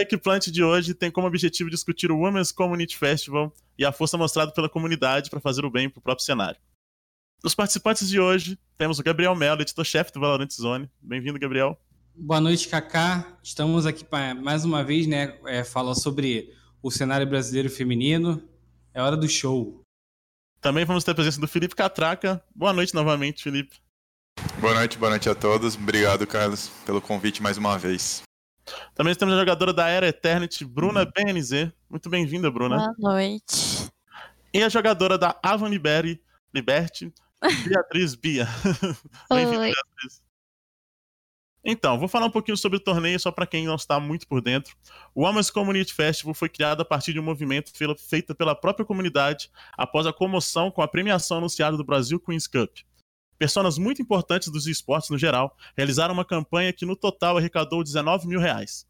A Equiplante de hoje tem como objetivo discutir o Women's Community Festival e a força mostrada pela comunidade para fazer o bem para o próprio cenário. Nos participantes de hoje, temos o Gabriel Mello, editor-chefe do Valorant Zone. Bem-vindo, Gabriel. Boa noite, Kaká. Estamos aqui para mais uma vez, né, é, falar sobre o cenário brasileiro feminino. É hora do show. Também vamos ter a presença do Felipe Catraca. Boa noite novamente, Felipe. Boa noite, boa noite a todos. Obrigado, Carlos, pelo convite mais uma vez. Também temos a jogadora da Era Eternity, Bruna uhum. BNZ. Muito bem-vinda, Bruna. Boa noite. E a jogadora da Avon Liberty, Liberty Beatriz Bia. bem-vinda, Beatriz. Então, vou falar um pouquinho sobre o torneio, só para quem não está muito por dentro. O Women's Community Festival foi criado a partir de um movimento feito pela própria comunidade após a comoção com a premiação anunciada do Brasil Queens Cup. Personas muito importantes dos esportes no geral realizaram uma campanha que no total arrecadou 19 mil reais.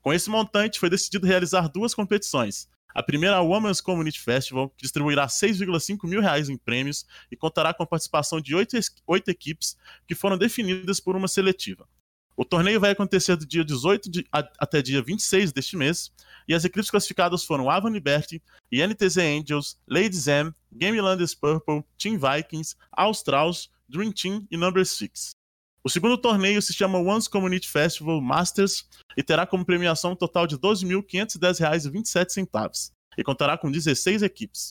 Com esse montante, foi decidido realizar duas competições. A primeira a Women's Community Festival, que distribuirá 6,5 mil reais em prêmios e contará com a participação de oito, oito equipes que foram definidas por uma seletiva. O torneio vai acontecer do dia 18 de, a, até dia 26 deste mês, e as equipes classificadas foram Avon Liberty, INTZ Angels, Ladies M, Gamelanders Purple, Team Vikings, Australs, Dream Team e Number 6. O segundo torneio se chama Once Community Festival Masters e terá como premiação um total de R$ 12.510,27 e contará com 16 equipes.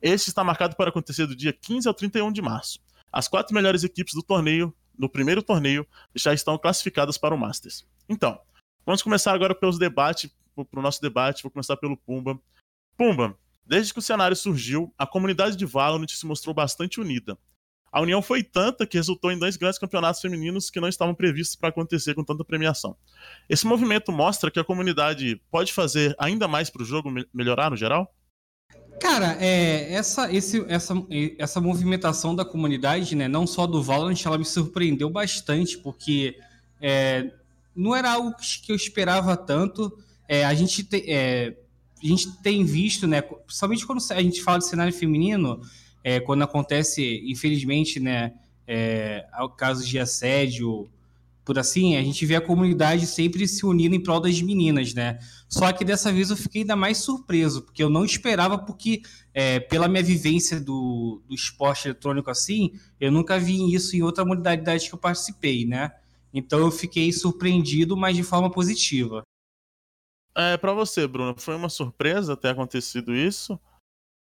Este está marcado para acontecer do dia 15 ao 31 de março. As quatro melhores equipes do torneio no primeiro torneio já estão classificadas para o Masters. Então, vamos começar agora pelos debates, para o nosso debate. Vou começar pelo Pumba. Pumba, desde que o cenário surgiu, a comunidade de Valorant se mostrou bastante unida. A união foi tanta que resultou em dois grandes campeonatos femininos que não estavam previstos para acontecer com tanta premiação. Esse movimento mostra que a comunidade pode fazer ainda mais para o jogo melhorar no geral? Cara, é, essa, esse, essa, essa movimentação da comunidade, né, não só do Valorant, ela me surpreendeu bastante, porque é, não era algo que eu esperava tanto. É, a, gente te, é, a gente tem visto, né, principalmente quando a gente fala de cenário feminino, é, quando acontece, infelizmente, né, é, casos de assédio, por assim, a gente vê a comunidade sempre se unindo em prol das meninas, né? Só que dessa vez eu fiquei ainda mais surpreso, porque eu não esperava, porque é, pela minha vivência do, do esporte eletrônico assim, eu nunca vi isso em outra modalidade que eu participei, né? Então eu fiquei surpreendido, mas de forma positiva. É, para você, Bruno, foi uma surpresa ter acontecido isso?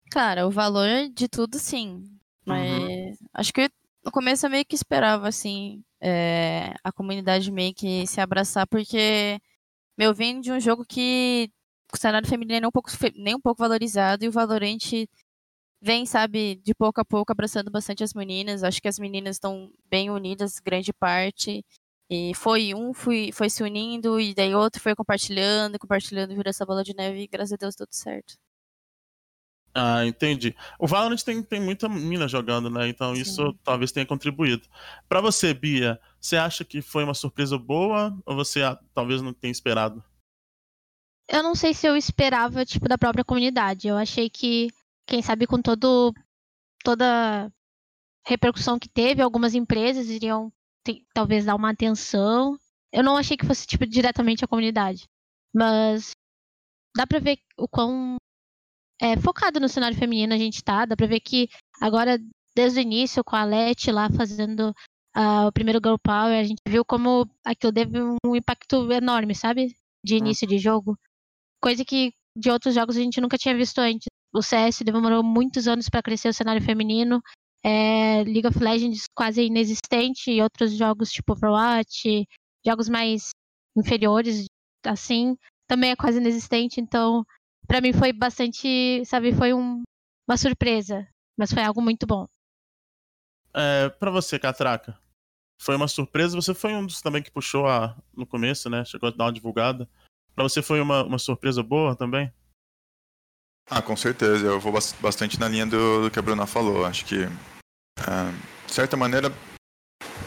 Cara, o valor de tudo, sim. Mas uhum. acho que no começo eu meio que esperava, assim, é, a comunidade meio que se abraçar, porque meu vem de um jogo que o cenário feminino é nem um pouco, nem um pouco valorizado e o Valorant vem, sabe, de pouco a pouco abraçando bastante as meninas. Acho que as meninas estão bem unidas, grande parte. E foi um foi, foi se unindo, e daí outro foi compartilhando, compartilhando, virou essa bola de neve e graças a Deus tudo certo. Ah, entendi. O Valorant tem, tem muita mina jogando, né? Então Sim. isso talvez tenha contribuído. Para você, Bia, você acha que foi uma surpresa boa ou você ah, talvez não tenha esperado? Eu não sei se eu esperava, tipo, da própria comunidade. Eu achei que, quem sabe, com todo toda repercussão que teve, algumas empresas iriam talvez dar uma atenção. Eu não achei que fosse, tipo, diretamente a comunidade. Mas dá pra ver o quão é, focado no cenário feminino a gente tá. Dá pra ver que agora, desde o início, com a Leti lá fazendo uh, o primeiro Girl Power, a gente viu como aquilo teve um impacto enorme, sabe? De uhum. início de jogo. Coisa que de outros jogos a gente nunca tinha visto antes. O CS demorou muitos anos para crescer o cenário feminino. É, League of Legends quase inexistente e outros jogos tipo Overwatch, jogos mais inferiores, assim, também é quase inexistente. Então, para mim foi bastante, sabe, foi um, uma surpresa, mas foi algo muito bom. É, para você, Catraca, foi uma surpresa. Você foi um dos também que puxou a, no começo, né? Chegou a dar uma divulgada. Para você foi uma, uma surpresa boa também? Ah, com certeza. Eu vou bastante na linha do, do que a Bruna falou. Acho que, uh, de certa maneira,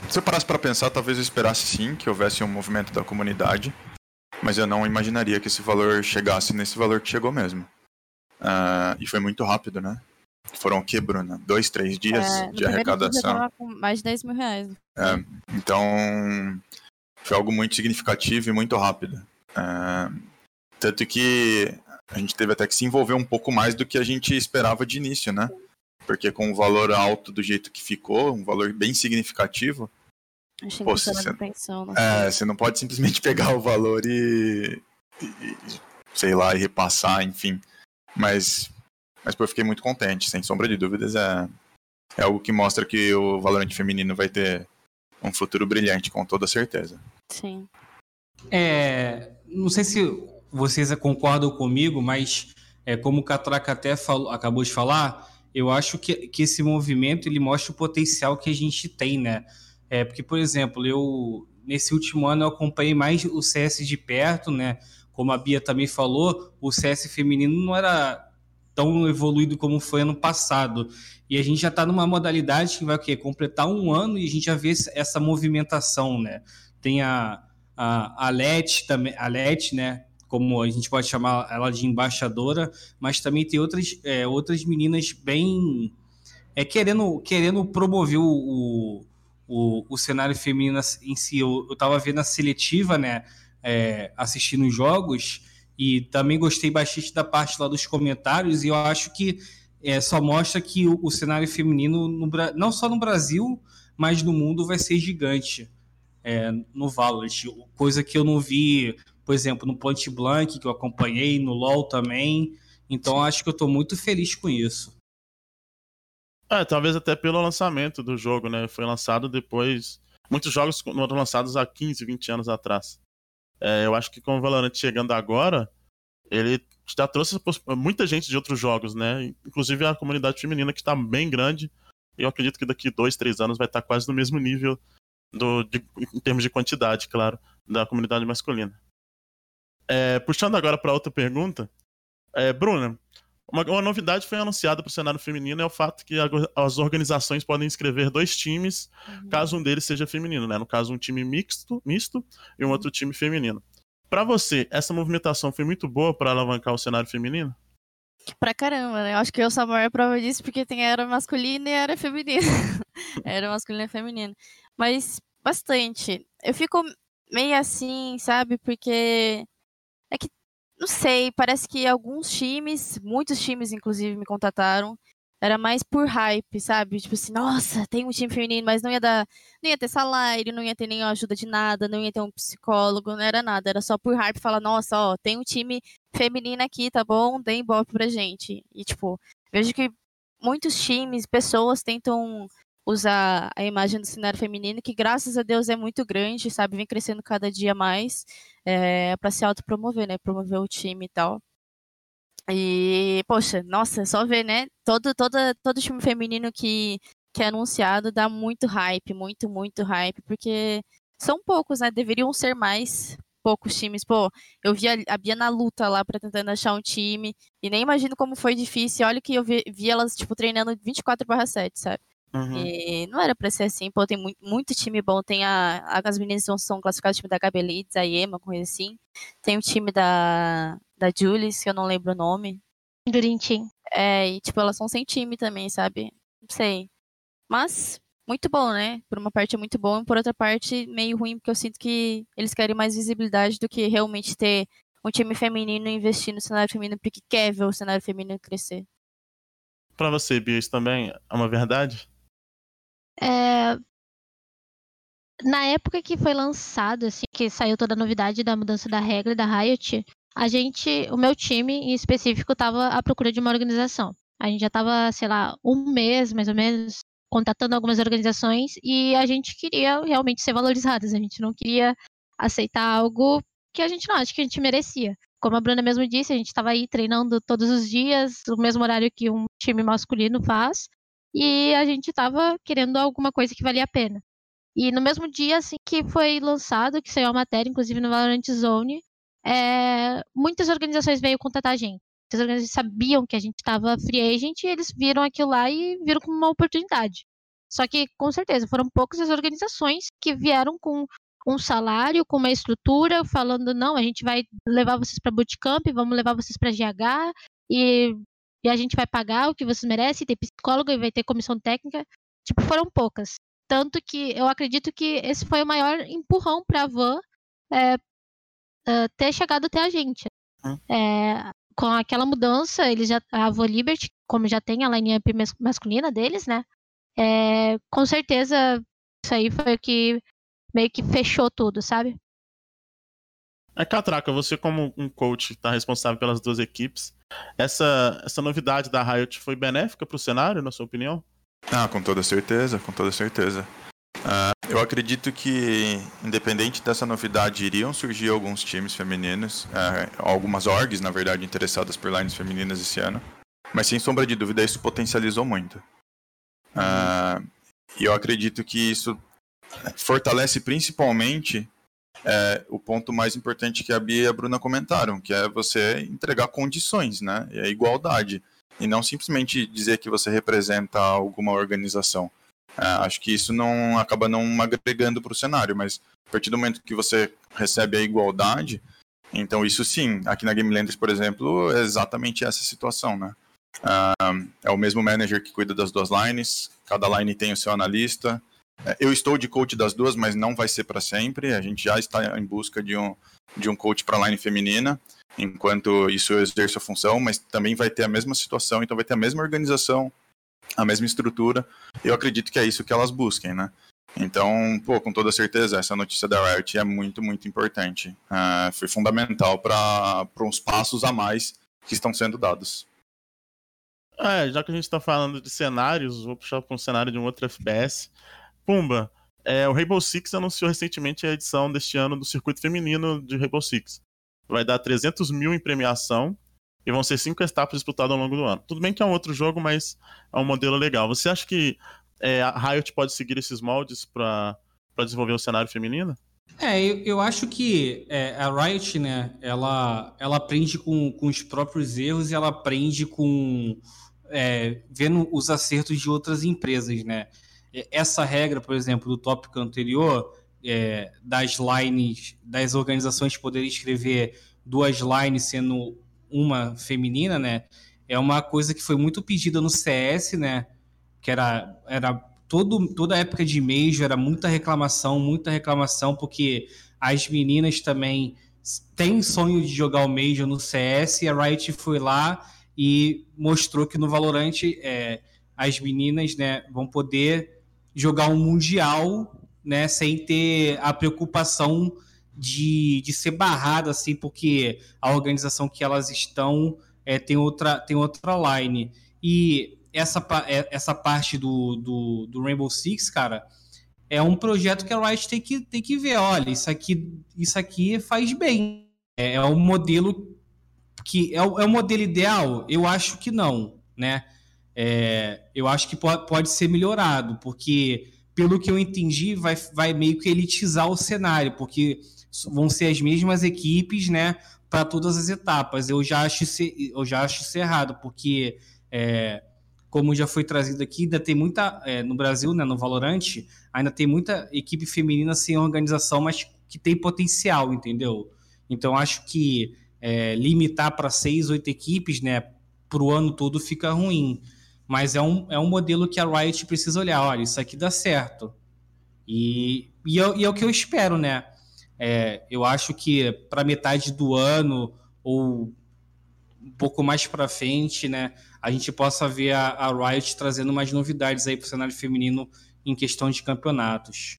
se eu parasse para pensar, talvez eu esperasse sim que houvesse um movimento da comunidade mas eu não imaginaria que esse valor chegasse nesse valor que chegou mesmo. Uh, e foi muito rápido, né? Foram o que, Bruna? Dois, três dias é, de arrecadação. Com mais de 10 mil reais. É, então, foi algo muito significativo e muito rápido. Uh, Tanto que a gente teve até que se envolver um pouco mais do que a gente esperava de início, né? Porque com o valor alto do jeito que ficou, um valor bem significativo. Achei Pô, você você- não É, você não pode simplesmente pegar o valor e, e- e, sei lá, e repassar, enfim. Mas, mas pô, eu fiquei muito contente, sem sombra de dúvidas. É, é algo que mostra que o Valorant feminino vai ter um futuro brilhante, com toda certeza. Sim. É, não sei se vocês concordam comigo, mas é, como o Catraca até falou- acabou de falar, eu acho que, que esse movimento ele mostra o potencial que a gente tem, né? É, porque, por exemplo, eu nesse último ano eu acompanhei mais o CS de perto, né? Como a Bia também falou, o CS feminino não era tão evoluído como foi ano passado. E a gente já está numa modalidade que vai o quê? completar um ano e a gente já vê essa movimentação, né? Tem a, a, a Let também, a Let, né? Como a gente pode chamar ela de embaixadora, mas também tem outras, é, outras meninas bem é, querendo, querendo promover o, o, o cenário feminino em si. Eu, eu tava vendo a seletiva, né? É, assistindo os jogos e também gostei bastante da parte lá dos comentários e eu acho que é, só mostra que o, o cenário feminino, no, não só no Brasil, mas no mundo vai ser gigante é, no Valorant. Coisa que eu não vi, por exemplo, no Point Blank, que eu acompanhei, no LoL também. Então acho que eu estou muito feliz com isso. É, talvez até pelo lançamento do jogo, né? Foi lançado depois. Muitos jogos foram lançados há 15, 20 anos atrás. É, eu acho que com o Valorant chegando agora, ele já trouxe muita gente de outros jogos, né? Inclusive a comunidade feminina que está bem grande. Eu acredito que daqui dois, três anos vai estar quase no mesmo nível do, de- em termos de quantidade, claro, da comunidade masculina. É, puxando agora para outra pergunta, é, Bruna, uma, uma novidade foi anunciada para o cenário feminino é o fato que ago- as organizações podem inscrever dois times, caso um deles seja feminino, né? No caso, um time mixto, misto e um outro time feminino. Para você, essa movimentação foi muito boa para alavancar o cenário feminino? Pra caramba, né? Eu acho que eu sou a maior prova disso porque tem a era masculina e a era feminina. era masculina e feminina. Mas bastante. Eu fico meio assim, sabe? Porque que, não sei, parece que alguns times, muitos times inclusive me contataram, era mais por hype, sabe? Tipo assim, nossa, tem um time feminino, mas não ia dar, não ia ter salário, não ia ter nenhuma ajuda de nada, não ia ter um psicólogo, não era nada, era só por hype falar, nossa, ó, tem um time feminina aqui, tá bom? Dê ibope pra gente. E, tipo, vejo que muitos times, pessoas tentam usar a imagem do cenário feminino, que graças a Deus é muito grande, sabe? Vem crescendo cada dia mais, é, para se autopromover, né? Promover o time e tal. E, poxa, nossa, só ver, né? Todo, toda, todo time feminino que, que é anunciado dá muito hype, muito, muito hype, porque são poucos, né? Deveriam ser mais poucos times. Pô, eu vi a, Bia na luta lá pra tentando achar um time. E nem imagino como foi difícil. Olha que eu vi, vi elas, tipo, treinando 24/7, sabe? Uhum. E não era pra ser assim. Pô, tem muito, muito time bom. Tem a, a- as meninas são, são classificadas o time da Gabi Leeds, a Ema, coisa assim. Tem o time da, da Julius, que eu não lembro o nome. Dream Team. É, e tipo, elas são sem time também, sabe? Não sei. Mas, muito bom, né? Por uma parte é muito bom, e por outra parte, meio ruim, porque eu sinto que eles querem mais visibilidade do que realmente ter um time feminino e investir no cenário feminino, porque quer ver o cenário feminino crescer. Para você, Bia, isso também é uma verdade? É, Na época que foi lançado, assim, que saiu toda a novidade da mudança da regra da Riot, a gente, o meu time em específico, estava à procura de uma organização. A gente já estava, sei lá, um mês mais ou menos, contatando algumas organizações e a gente queria realmente ser valorizadas. A gente não queria aceitar algo que a gente não acha que a gente merecia. Como a Bruna mesmo disse, a gente estava aí treinando todos os dias, o mesmo horário que um time masculino faz e a gente tava querendo alguma coisa que valia a pena. E no mesmo dia assim que foi lançado, que saiu a matéria, inclusive no Valorant Zone, é, muitas organizações veio contatar a gente. Muitas organizações sabiam que a gente estava free agent e eles viram aquilo lá e viram como uma oportunidade. Só que, com certeza, foram poucas as organizações que vieram com um salário, com uma estrutura, falando, não, a gente vai levar vocês para bootcamp, vamos levar vocês para GH e e a gente vai pagar o que vocês merecem, tem psicólogo e vai ter comissão técnica. Tipo, foram poucas. Tanto que eu acredito que esse foi o maior empurrão para a Van é, é, ter chegado até a gente. Hum. É, com aquela mudança, eles já, a Voliberty, como já tem a line-up masculina deles, né? É, com certeza isso aí foi o que meio que fechou tudo, sabe? É, Catraca, você como um coach está responsável pelas duas equipes, essa, essa novidade da Riot foi benéfica para o cenário, na sua opinião? Ah, com toda certeza, com toda certeza. Uh, eu acredito que, independente dessa novidade, iriam surgir alguns times femininos, uh, algumas orgs, na verdade, interessadas por lines femininas esse ano. Mas, sem sombra de dúvida, isso potencializou muito. Uh, e eu acredito que isso fortalece principalmente é, o ponto mais importante que a Bia e a Bruna comentaram, que é você entregar condições, né? E a igualdade. E não simplesmente dizer que você representa alguma organização. É, acho que isso não acaba não agregando para o cenário, mas a partir do momento que você recebe a igualdade, então isso sim, aqui na Game Landers, por exemplo, é exatamente essa situação, né? Uh, é o mesmo manager que cuida das duas lines, cada line tem o seu analista, é, eu estou de coach das duas, mas não vai ser para sempre. A gente já está em busca de um, de um coach para line feminina, enquanto isso exerce a função, mas também vai ter a mesma situação, então vai ter a mesma organização, a mesma estrutura. Eu acredito que é isso que elas busquem, né? Então, pô, com toda certeza, essa notícia da Riot é muito, muito importante. Uh, foi fundamental para uns passos a mais que estão sendo dados. É, já que a gente está falando de cenários, vou puxar para um cenário de um outro FPS. Pumba, é, o Rainbow Six anunciou recentemente a edição deste ano do circuito feminino de Rainbow Six. Vai dar 300 mil em premiação e vão ser cinco etapas disputadas ao longo do ano. Tudo bem que é um outro jogo, mas é um modelo legal. Você acha que é, a Riot pode seguir esses moldes para desenvolver o cenário feminino? É, eu, eu acho que é, a Riot, né, ela, ela aprende com, com os próprios erros e ela aprende com é, vendo os acertos de outras empresas, né? Essa regra, por exemplo, do tópico anterior, é, das lines, das organizações poderem escrever duas lines sendo uma feminina, né? É uma coisa que foi muito pedida no CS, né? Que era, era todo, toda época de Major, era muita reclamação, muita reclamação, porque as meninas também têm sonho de jogar o Major no CS, e a Riot foi lá e mostrou que no Valorant é, as meninas né, vão poder jogar um mundial, né, sem ter a preocupação de, de ser barrada, assim, porque a organização que elas estão é, tem, outra, tem outra line. E essa, é, essa parte do, do, do Rainbow Six, cara, é um projeto que a Riot tem que, tem que ver. Olha, isso aqui, isso aqui faz bem. É, é um modelo que é o, é o modelo ideal? Eu acho que não, né? É, eu acho que pode, ser melhorado, porque, pelo que eu entendi, vai, vai meio que elitizar o cenário, porque vão ser as mesmas equipes, né, para todas as etapas. Eu já acho isso, eu já acho isso errado, porque, é, como já foi trazido aqui, ainda tem muita, é, no Brasil, né, no Valorant, ainda tem muita equipe feminina sem organização, mas que tem potencial, entendeu? Então, acho que é, limitar para seis, oito equipes, né, para o ano todo fica ruim. Mas é um, é um modelo que a Riot precisa olhar. Olha, isso aqui dá certo. E, e, é, e é o que eu espero, né? É, eu acho que para metade do ano ou um pouco mais para frente, né, a gente possa ver a, a Riot trazendo mais novidades aí para o cenário feminino em questão de campeonatos.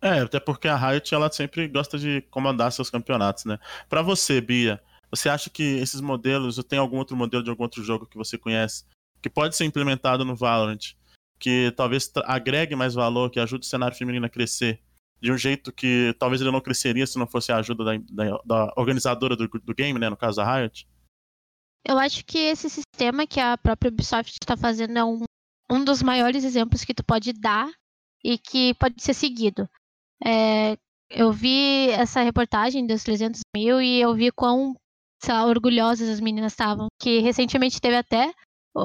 É, até porque a Riot ela sempre gosta de comandar seus campeonatos, né? Para você, Bia, você acha que esses modelos, ou tem algum outro modelo de algum outro jogo que você conhece, que pode ser implementado no Valorant, que talvez agregue mais valor, que ajude o cenário feminino a crescer de um jeito que talvez ele não cresceria se não fosse a ajuda da, da, da organizadora do, do, game, né, no caso a Riot? Eu acho que esse sistema que a própria Ubisoft está fazendo é um, um dos maiores exemplos que tu pode dar e que pode ser seguido. É, eu vi essa reportagem dos 300 mil e eu vi quão lá, orgulhosas as meninas estavam, que recentemente teve até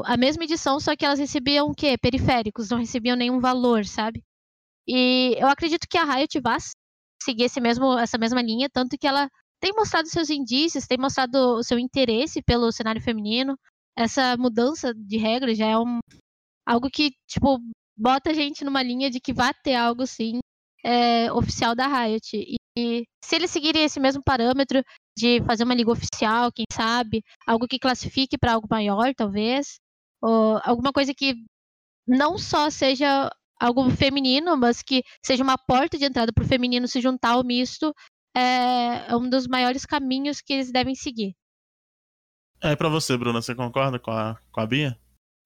a mesma edição, só que elas recebiam o quê? Periféricos, não recebiam nenhum valor, sabe? E eu acredito que a Riot vai seguir esse mesmo, essa mesma linha, tanto que ela tem mostrado seus indícios, tem mostrado o seu interesse pelo cenário feminino. Essa mudança de regra já é um, algo que, tipo, bota a gente numa linha de que vai ter algo, sim, é, oficial da Riot. E, e se eles seguirem esse mesmo parâmetro, de fazer uma liga oficial, quem sabe, algo que classifique para algo maior, talvez, ou alguma coisa que não só seja algo feminino, mas que seja uma porta de entrada para o feminino se juntar ao misto, é, é um dos maiores caminhos que eles devem seguir. É para você, Bruna, você concorda com a, com a Bia?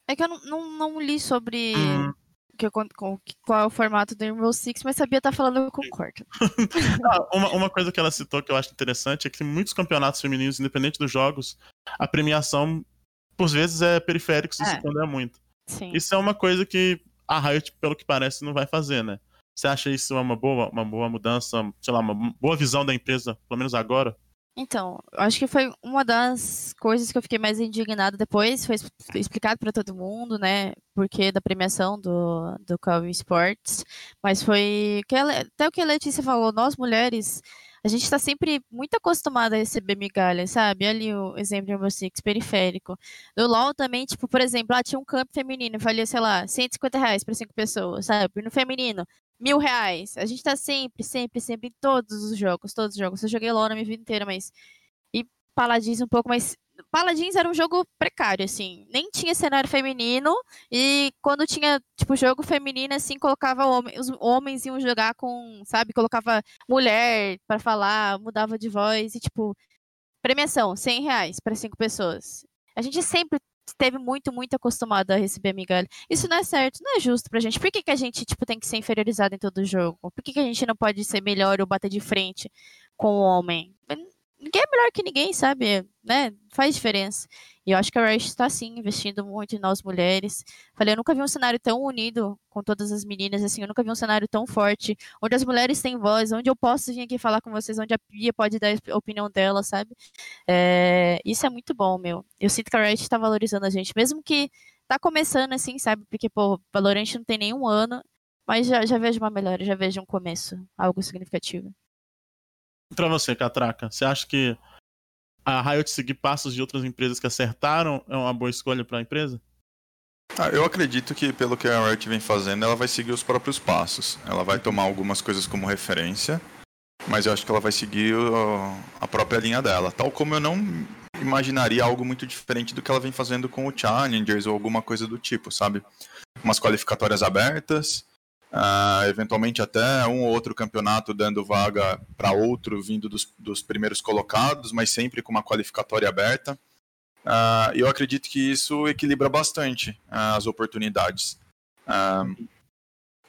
É que eu não, não, não li sobre hum. Que, com, qual é o formato do Rainbow Six, mas sabia estar tá falando, eu concordo. ah, uma, uma coisa que ela citou que eu acho interessante é que muitos campeonatos femininos, independente dos jogos, a premiação, por vezes, é periférica se é. se muito. Sim. Isso é uma coisa que a Riot, pelo que parece, não vai fazer, né? Você acha isso uma boa, uma boa mudança, sei lá, uma boa visão da empresa, pelo menos agora? Então, acho que foi uma das coisas que eu fiquei mais indignada depois, foi explicado para todo mundo, né, porque da premiação do, do Calvin Sports, mas foi, até o que a Letícia falou, nós mulheres, a gente está sempre muito acostumada a receber migalhas, sabe? Ali o exemplo de Six, periférico. No LoL também, tipo, por exemplo, lá tinha um campo feminino, valia, sei lá, 150 reais para cinco pessoas, sabe? No feminino, mil reais. A gente tá sempre, sempre, sempre em todos os jogos, todos os jogos. Eu joguei LoL na minha vida inteira, mas... E Paladins um pouco, mas Paladins era um jogo precário, assim. Nem tinha cenário feminino. E quando tinha, tipo, jogo feminino, assim, colocava os homens iam jogar com, sabe, colocava mulher para falar, mudava de voz e, tipo, premiação, 100 reais para cinco pessoas. A gente sempre esteve muito, muito acostumado a receber migalha. Isso não é certo, não é justo pra gente. Por que, que a gente, tipo, tem que ser inferiorizado em todo jogo? Por que, que a gente não pode ser melhor ou bater de frente com o homem? Ninguém é melhor que ninguém, sabe? Né? Faz diferença. E eu acho que a Riot está sim investindo muito em nós mulheres. Falei, eu nunca vi um cenário tão unido com todas as meninas, assim, eu nunca vi um cenário tão forte, onde as mulheres têm voz, onde eu posso vir aqui falar com vocês, onde a Pia pode dar a opinião dela, sabe? É, isso é muito bom, meu. Eu sinto que a Riot está valorizando a gente, mesmo que tá começando assim, sabe? Porque, pô, Valorant não tem nenhum ano, mas já, já vejo uma melhora, já vejo um começo, algo significativo. Pra você, Catraca, você acha que a Riot seguir passos de outras empresas que acertaram é uma boa escolha para a empresa? Ah, eu acredito que, pelo que a Riot vem fazendo, ela vai seguir os próprios passos. Ela vai tomar algumas coisas como referência, mas eu acho que ela vai seguir a própria linha dela. Tal como eu não imaginaria algo muito diferente do que ela vem fazendo com o Challengers ou alguma coisa do tipo, sabe? Umas qualificatórias abertas, Uh, eventualmente até um ou outro campeonato dando vaga para outro vindo dos, dos, primeiros colocados, mas sempre com uma qualificatória aberta. Uh, eu acredito que isso equilibra bastante uh, as oportunidades.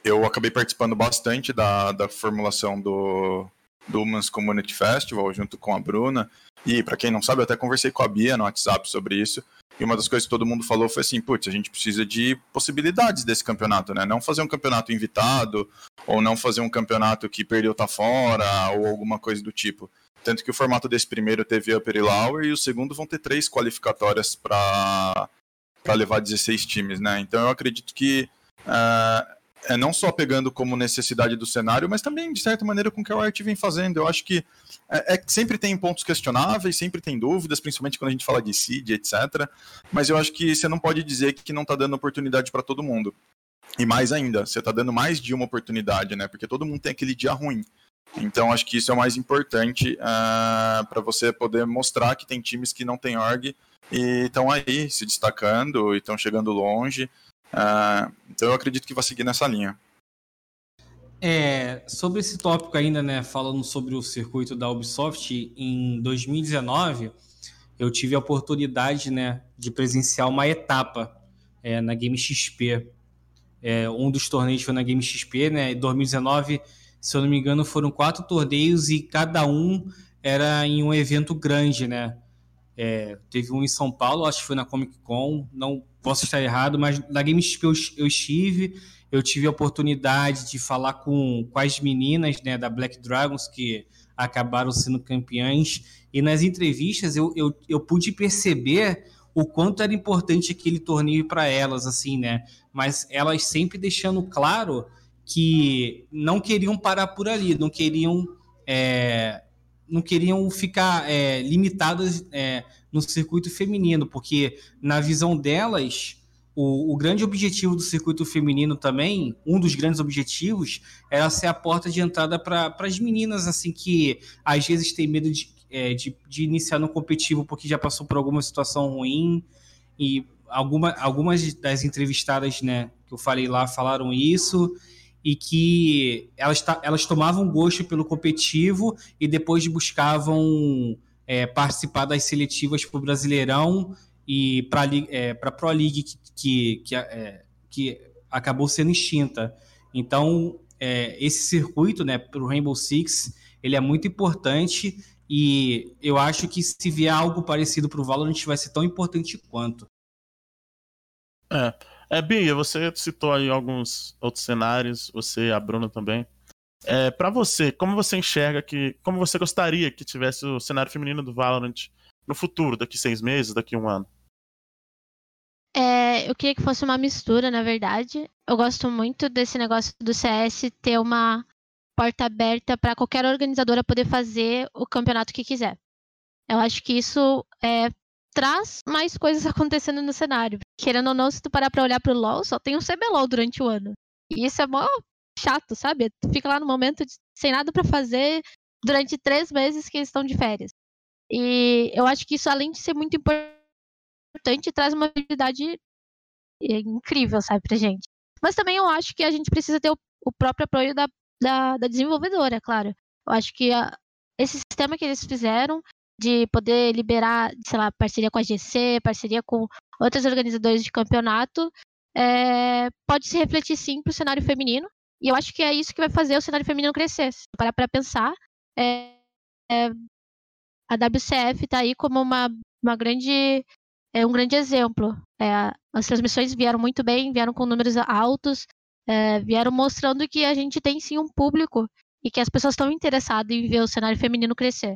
eu acabei participando bastante da, da formulação do, do Humans Community Festival junto com a Bruna. E para quem não sabe, eu até conversei com a Bia no WhatsApp sobre isso. E uma das coisas que todo mundo falou foi assim, putz, a gente precisa de possibilidades desse campeonato, né? Não fazer um campeonato invitado, ou não fazer um campeonato que perdeu tá fora, ou alguma coisa do tipo. Tanto que o formato desse primeiro teve Upper e Lower, e o segundo vão ter três qualificatórias para levar 16 times, né? Então eu acredito que uh, é não só pegando como necessidade do cenário, mas também, de certa maneira, com o que a Riot vem fazendo. Eu acho que é, é, sempre tem pontos questionáveis, sempre tem dúvidas, principalmente quando a gente fala de seed, etc. Mas eu acho que você não pode dizer que não está dando oportunidade para todo mundo. E mais ainda, você está dando mais de uma oportunidade, né? Porque todo mundo tem aquele dia ruim. Então, acho que isso é o mais importante uh, ah, para você poder mostrar que tem times que não têm org e estão aí se destacando e estão chegando longe. Uh, então eu acredito que vai seguir nessa linha. É, sobre esse tópico ainda, né, falando sobre o circuito da Ubisoft, em 2019 eu tive a oportunidade, né, de presenciar uma etapa é, na Game XP. É, um dos torneios foi na Game XP, né, em 2019, se eu não me engano, foram quatro torneios e cada um era em um evento grande, né. É, teve um em São Paulo, acho que foi na Comic Con, não posso estar errado, mas na Gamesp eu, eu estive, eu tive a oportunidade de falar com, com as meninas né, da Black Dragons que acabaram sendo campeãs, e nas entrevistas eu, eu, eu pude perceber o quanto era importante aquele torneio para elas, assim, né? Mas elas sempre deixando claro que não queriam parar por ali, não queriam é, não queriam ficar é, limitadas é, no circuito feminino, porque na visão delas, o, o grande objetivo do circuito feminino também, um dos grandes objetivos, era ser a porta de entrada para as meninas, assim, que às vezes têm medo de. é, de, de iniciar no competitivo porque já passou por alguma situação ruim e alguma, algumas das entrevistadas, né, que eu falei lá, falaram isso e que elas, elas tomavam gosto pelo competitivo e depois buscavam é, participar das seletivas para o Brasileirão e para é, a Pro League que, que, é, que, acabou sendo extinta. Então, é, esse circuito né, para o Rainbow Six ele é muito importante e eu acho que se vier algo parecido para o Valorant vai ser tão importante quanto. É. É, Bia, você citou aí alguns outros cenários, você e a Bruna também. É, para você, como você enxerga que. Como você gostaria que tivesse o cenário feminino do Valorant no futuro, daqui seis meses, daqui um ano? É, eu queria que fosse uma mistura, na verdade. Eu gosto muito desse negócio do CS ter uma porta aberta para qualquer organizadora poder fazer o campeonato que quiser. Eu acho que isso é, traz mais coisas acontecendo no cenário. Querendo ou não, se tu parar pra olhar pro LoL, só tem um CBLOL durante o ano. E isso é mó chato, sabe? Tu fica lá no momento de, sem nada para fazer durante três meses que eles estão de férias. E eu acho que isso, além de ser muito importante, traz uma habilidade é, incrível, sabe, pra gente. Mas também eu acho que a gente precisa ter o, o próprio apoio da, da, da, desenvolvedora, claro. Eu acho que a, esse sistema que eles fizeram de poder liberar, sei lá, parceria com a GC, parceria com outros organizadores de campeonato, é, pode se refletir sim para o cenário feminino. E eu acho que é isso que vai fazer o cenário feminino crescer. Se parar para pensar, é, é, a WCF está aí como uma, uma grande, é, um grande exemplo. É, as transmissões vieram muito bem, vieram com números altos, é, vieram mostrando que a gente tem sim um público e que as pessoas estão interessadas em ver o cenário feminino crescer.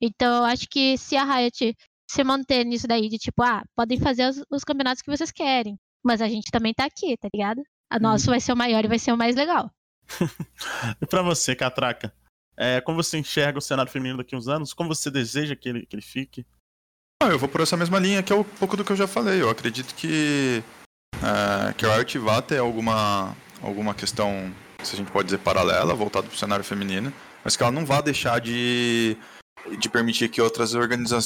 Então, eu acho que se a Riot se manter nisso daí, de tipo, ah, podem fazer os, os campeonatos que vocês querem, mas a gente também tá aqui, tá ligado? A nossa uhum. vai ser o maior e vai ser o mais legal. e pra você, Catraca, é, como você enxerga o cenário feminino daqui a uns anos? Como você deseja que ele, que ele fique? Ah, eu vou por essa mesma linha que é um pouco do que eu já falei. Eu acredito que, é, que a Riot vá ter alguma, alguma questão, se a gente pode dizer, paralela, voltada pro cenário feminino, mas que ela não vá deixar de de permitir que outras, organiza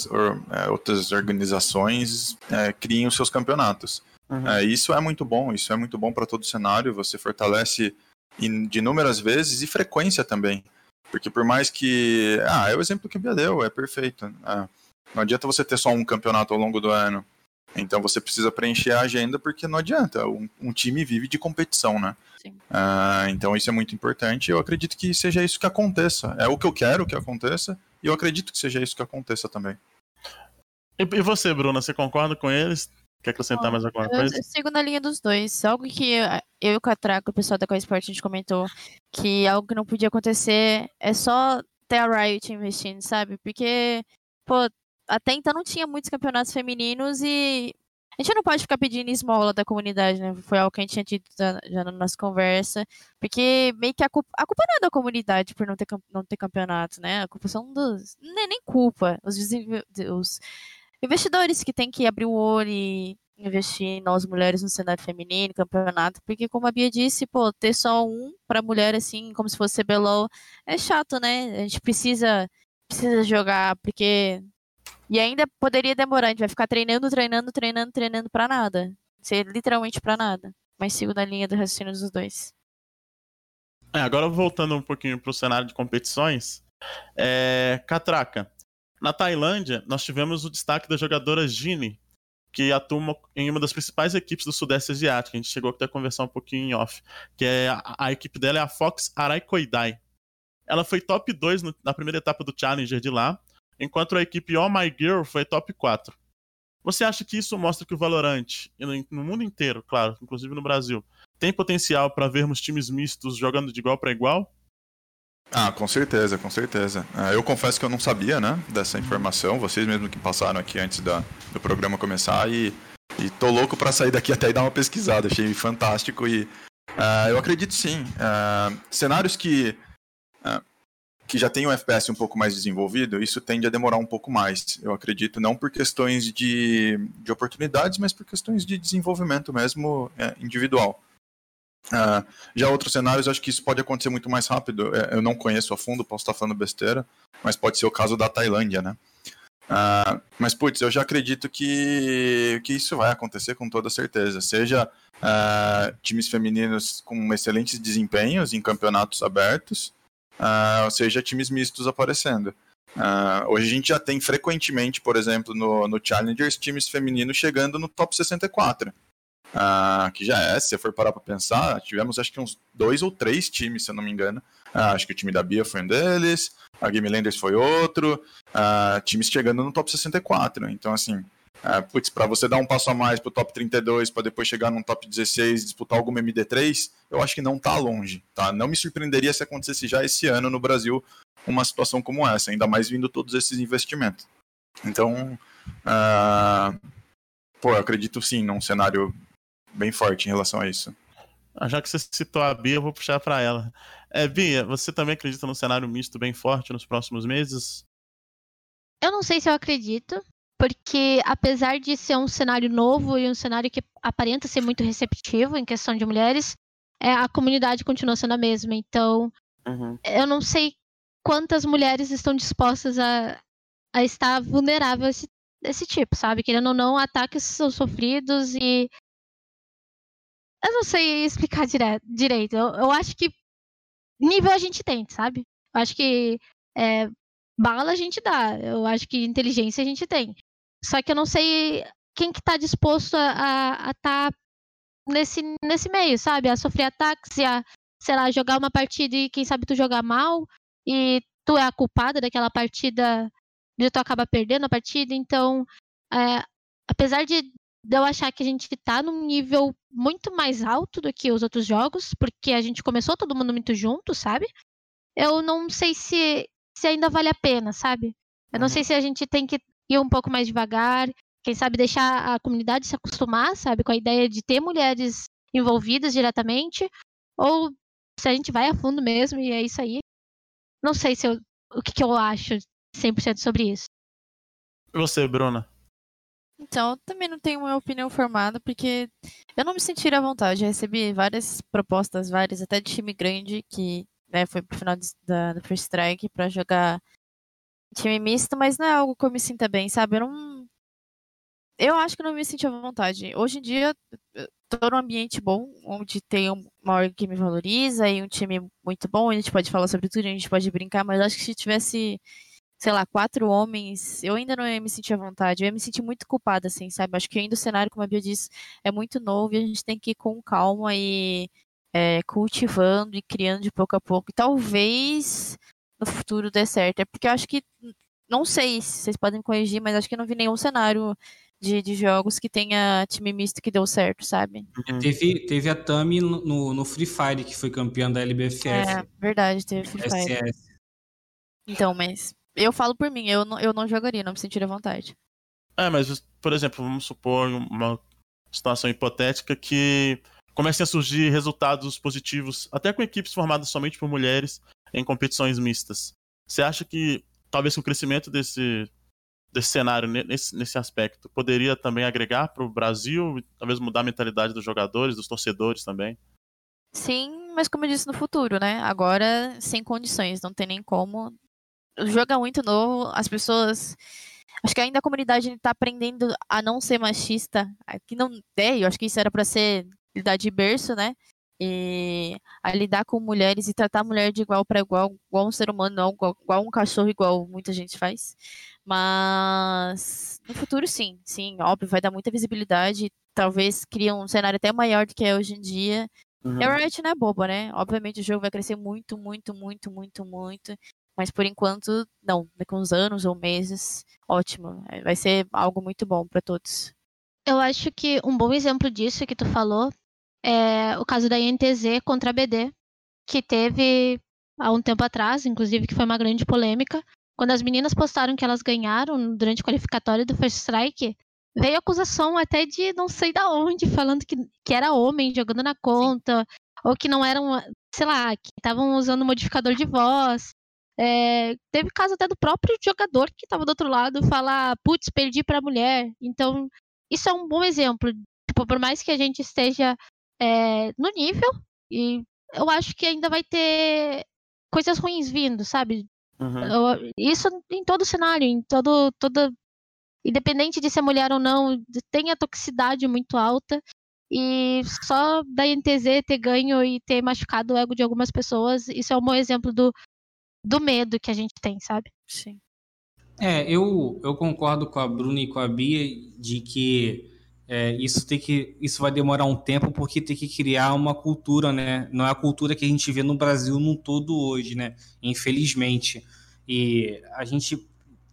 é, outras organizações é, criem os seus campeonatos. Uhum. É, isso é muito bom, isso é muito bom para todo o cenário, você fortalece de inúmeras vezes e frequência também. Porque por mais que. Ah, é o exemplo que o Bia deu, é perfeito. É, não adianta você ter só um campeonato ao longo do ano. Então você precisa preencher a agenda porque não adianta. Um, um time vive de competição, né? Uh, então isso é muito importante. Eu acredito que seja isso que aconteça. É o que eu quero que aconteça. E eu acredito que seja isso que aconteça também. E, e você, Bruna, você concorda com eles? Quer acrescentar Bom, mais alguma coisa? Eu sigo na linha dos dois. Algo que eu, e o Catraco, o pessoal da CoSport, a gente comentou que algo que não podia acontecer é só ter a Riot investindo, sabe? Porque, pô, até então não tinha muitos campeonatos femininos e a gente não pode ficar pedindo esmola da comunidade, né? Foi algo que a gente tinha dito já na nossa conversa. Porque meio que a culpa, a culpa não é da comunidade por não ter, não ter campeonato, né? A culpa são dos. Nem, nem culpa. Os, os investidores que têm que abrir o olho e investir em nós mulheres no cenário feminino, campeonato, porque como a Bia disse, pô, ter só um para mulher assim, como se fosse CBLOL, é chato, né? A gente precisa precisa jogar, porque e ainda poderia demorar, a gente vai ficar treinando, treinando, treinando, treinando para nada. Ser literalmente para nada. Mas sigo na linha do raciocínio dos dois. É, agora voltando um pouquinho pro cenário de competições. É, Catraca. Na Tailândia, nós tivemos o destaque da jogadora Gini, que atua em uma das principais equipes do Sudeste Asiático. A gente chegou até a conversar um pouquinho em off. Que é a, a equipe dela é a Fox Araikoidai. Ela foi top 2 no, na primeira etapa do Challenger de lá enquanto a equipe Oh My Girl foi top 4. Você acha que isso mostra que o Valorant, no mundo inteiro, claro, inclusive no Brasil, tem potencial para vermos times mistos jogando de igual para igual? Ah, com certeza, com certeza. Ah, eu confesso que eu não sabia, né, dessa informação. Vocês mesmo que passaram aqui antes da, do programa começar e, e tô louco para sair daqui até e dar uma pesquisada. Achei fantástico e uh, eu acredito sim. Uh, cenários que uh, que já tem um FPS um pouco mais desenvolvido, isso tende a demorar um pouco mais. Eu acredito, não por questões de, de oportunidades, mas por questões de desenvolvimento mesmo é, individual. Uh, já outros cenários, acho que isso pode acontecer muito mais rápido. É, eu não conheço a fundo, posso estar falando besteira, mas pode ser o caso da Tailândia, né? Uh, mas, putz, eu já acredito que, que isso vai acontecer com toda certeza. Seja uh, times femininos com excelentes desempenhos em campeonatos abertos, ou seja, times mistos aparecendo. hoje a gente já tem frequentemente, por exemplo, no, no Challengers, times femininos chegando no top 64. Uh, que já é, se você for parar para pensar, tivemos acho que uns dois ou três times, se eu não me engano. Uh, acho que o time da Bia foi um deles, a Game Landers foi outro, uh, times chegando no top 64. Então, assim, putz, para você dar um passo a mais pro top 32, para depois chegar no top 16, disputar alguma MD3, eu acho que não tá longe, tá? Não me surpreenderia se acontecesse já esse ano no Brasil uma situação como essa, ainda mais vindo todos esses investimentos. Então, pô, eu acredito sim num cenário bem forte em relação a isso. Ah, já que você citou a Bia, eu vou puxar para ela. É, Bia, você também acredita num cenário misto bem forte nos próximos meses? Eu não sei se eu acredito, porque apesar de ser um cenário novo e um cenário que aparenta ser muito receptivo em questão de mulheres, é, a comunidade continua sendo a mesma. Então, uhum. eu não sei quantas mulheres estão dispostas a, a estar vulnerável a esse, esse tipo, sabe? Querendo ou não, ataques são sofridos e eu não sei explicar dire direito. Eu, eu, acho que nível a gente tem, sabe? Eu acho que é, bala a gente dá. Eu acho que inteligência a gente tem. Só que eu não sei quem que tá disposto a estar tá nesse, nesse meio, sabe? A sofrer ataques a, sei lá, jogar uma partida e quem sabe tu jogar mal e tu é a culpada daquela partida e tu acaba perdendo a partida. Então, é, apesar de de eu achar que a gente está num nível muito mais alto do que os outros jogos, porque a gente começou todo mundo muito junto, sabe? Eu não sei se, se ainda vale a pena, sabe? Eu não uhum. sei se a gente tem que ir um pouco mais devagar, quem sabe deixar a comunidade se acostumar, sabe, com a ideia de ter mulheres envolvidas diretamente, ou se a gente vai a fundo mesmo e é isso aí. Não sei se eu, o que, que eu acho 100% sobre isso. E você, Bruna? Então, também não tenho uma opinião formada, porque eu não me sentiria à vontade. Eu recebi várias propostas, várias, até de time grande, que né, foi pro final da, do First Strike para jogar time misto, mas não é algo que eu me sinta bem, sabe? Eu não. Eu acho que não me senti à vontade. Hoje em dia, tô num ambiente bom, onde tem uma org que me valoriza e um time muito bom, a gente pode falar sobre tudo, a gente pode brincar, mas acho que se tivesse sei lá, quatro homens, eu ainda não ia me sentir à vontade, eu ia me sentir muito culpada, assim, sabe? Acho que ainda o cenário, como a Bia disse, é muito novo e a gente tem que ir com calma e é, cultivando e criando de pouco a pouco. E talvez no futuro dê certo. É porque eu acho que, não sei se vocês podem corrigir, mas acho que não vi nenhum cenário de, de jogos que tenha time misto que deu certo, sabe? Uhum. Teve, teve a Tami no, no Free Fire, que foi campeã da LBFF. É, verdade, teve Free Fire. Então, mas eu falo por mim, eu não, eu não jogaria, não me sentiria à vontade. É, mas, por exemplo, vamos supor uma situação hipotética que comecem a surgir resultados positivos, até com equipes formadas somente por mulheres em competições mistas. Você acha que talvez o crescimento desse, desse cenário, nesse, nesse aspecto, poderia também agregar para o Brasil, talvez mudar a mentalidade dos jogadores, dos torcedores também? Sim, mas como eu disse no futuro, né? Agora, sem condições, não tem nem como o jogo é muito novo, as pessoas. Acho que ainda a comunidade está aprendendo a não ser machista. Que não é, eu acho que isso era para ser lidar de berço, né? E a lidar com mulheres e tratar a mulher de igual para igual, igual um ser humano, não igual, igual um cachorro, igual muita gente faz. Mas no futuro, sim, sim, óbvio, vai dar muita visibilidade. Talvez crie um cenário até maior do que é hoje em dia. Uhum. E a Riot não é boba, né? Obviamente o jogo vai crescer muito, muito, muito, muito, muito. Mas por enquanto, não. Daqui uns anos ou meses, ótimo. É, vai ser algo muito bom para todos. Eu acho que um bom exemplo disso que tu falou é o caso da INTZ contra a BD, que teve há um tempo atrás, inclusive, que foi uma grande polêmica. Quando as meninas postaram que elas ganharam durante o qualificatório do First Strike, veio acusação até de não sei da onde, falando que, que era homem jogando na conta, Sim. ou que não eram, sei lá, que estavam usando modificador de voz. É, teve caso até do próprio jogador que estava do outro lado falar, putz, perdi para a mulher. Então, isso é um bom exemplo. Tipo, por mais que a gente esteja é, no nível, e eu acho que ainda vai ter coisas ruins vindo, sabe? Uhum. Isso em todo cenário, em todo, toda. Independente de ser mulher ou não, tem a toxicidade muito alta. E só da NTZ ter ganho e ter machucado o ego de algumas pessoas, isso é um bom exemplo do, do medo que a gente tem, sabe? Sim. É, eu, eu concordo com a Bruna e com a Bia de que é, isso tem que isso vai demorar um tempo porque tem que criar uma cultura, né? Não é a cultura que a gente vê no Brasil num todo hoje, né? Infelizmente. E a gente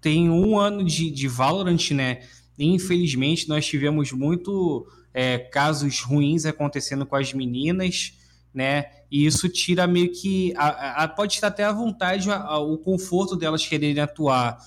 tem um ano de, de Valorant, né? E, infelizmente nós tivemos muito é, casos ruins acontecendo com as meninas, né? E isso tira meio que a, a, pode estar até à vontade a, o conforto delas quererem atuar,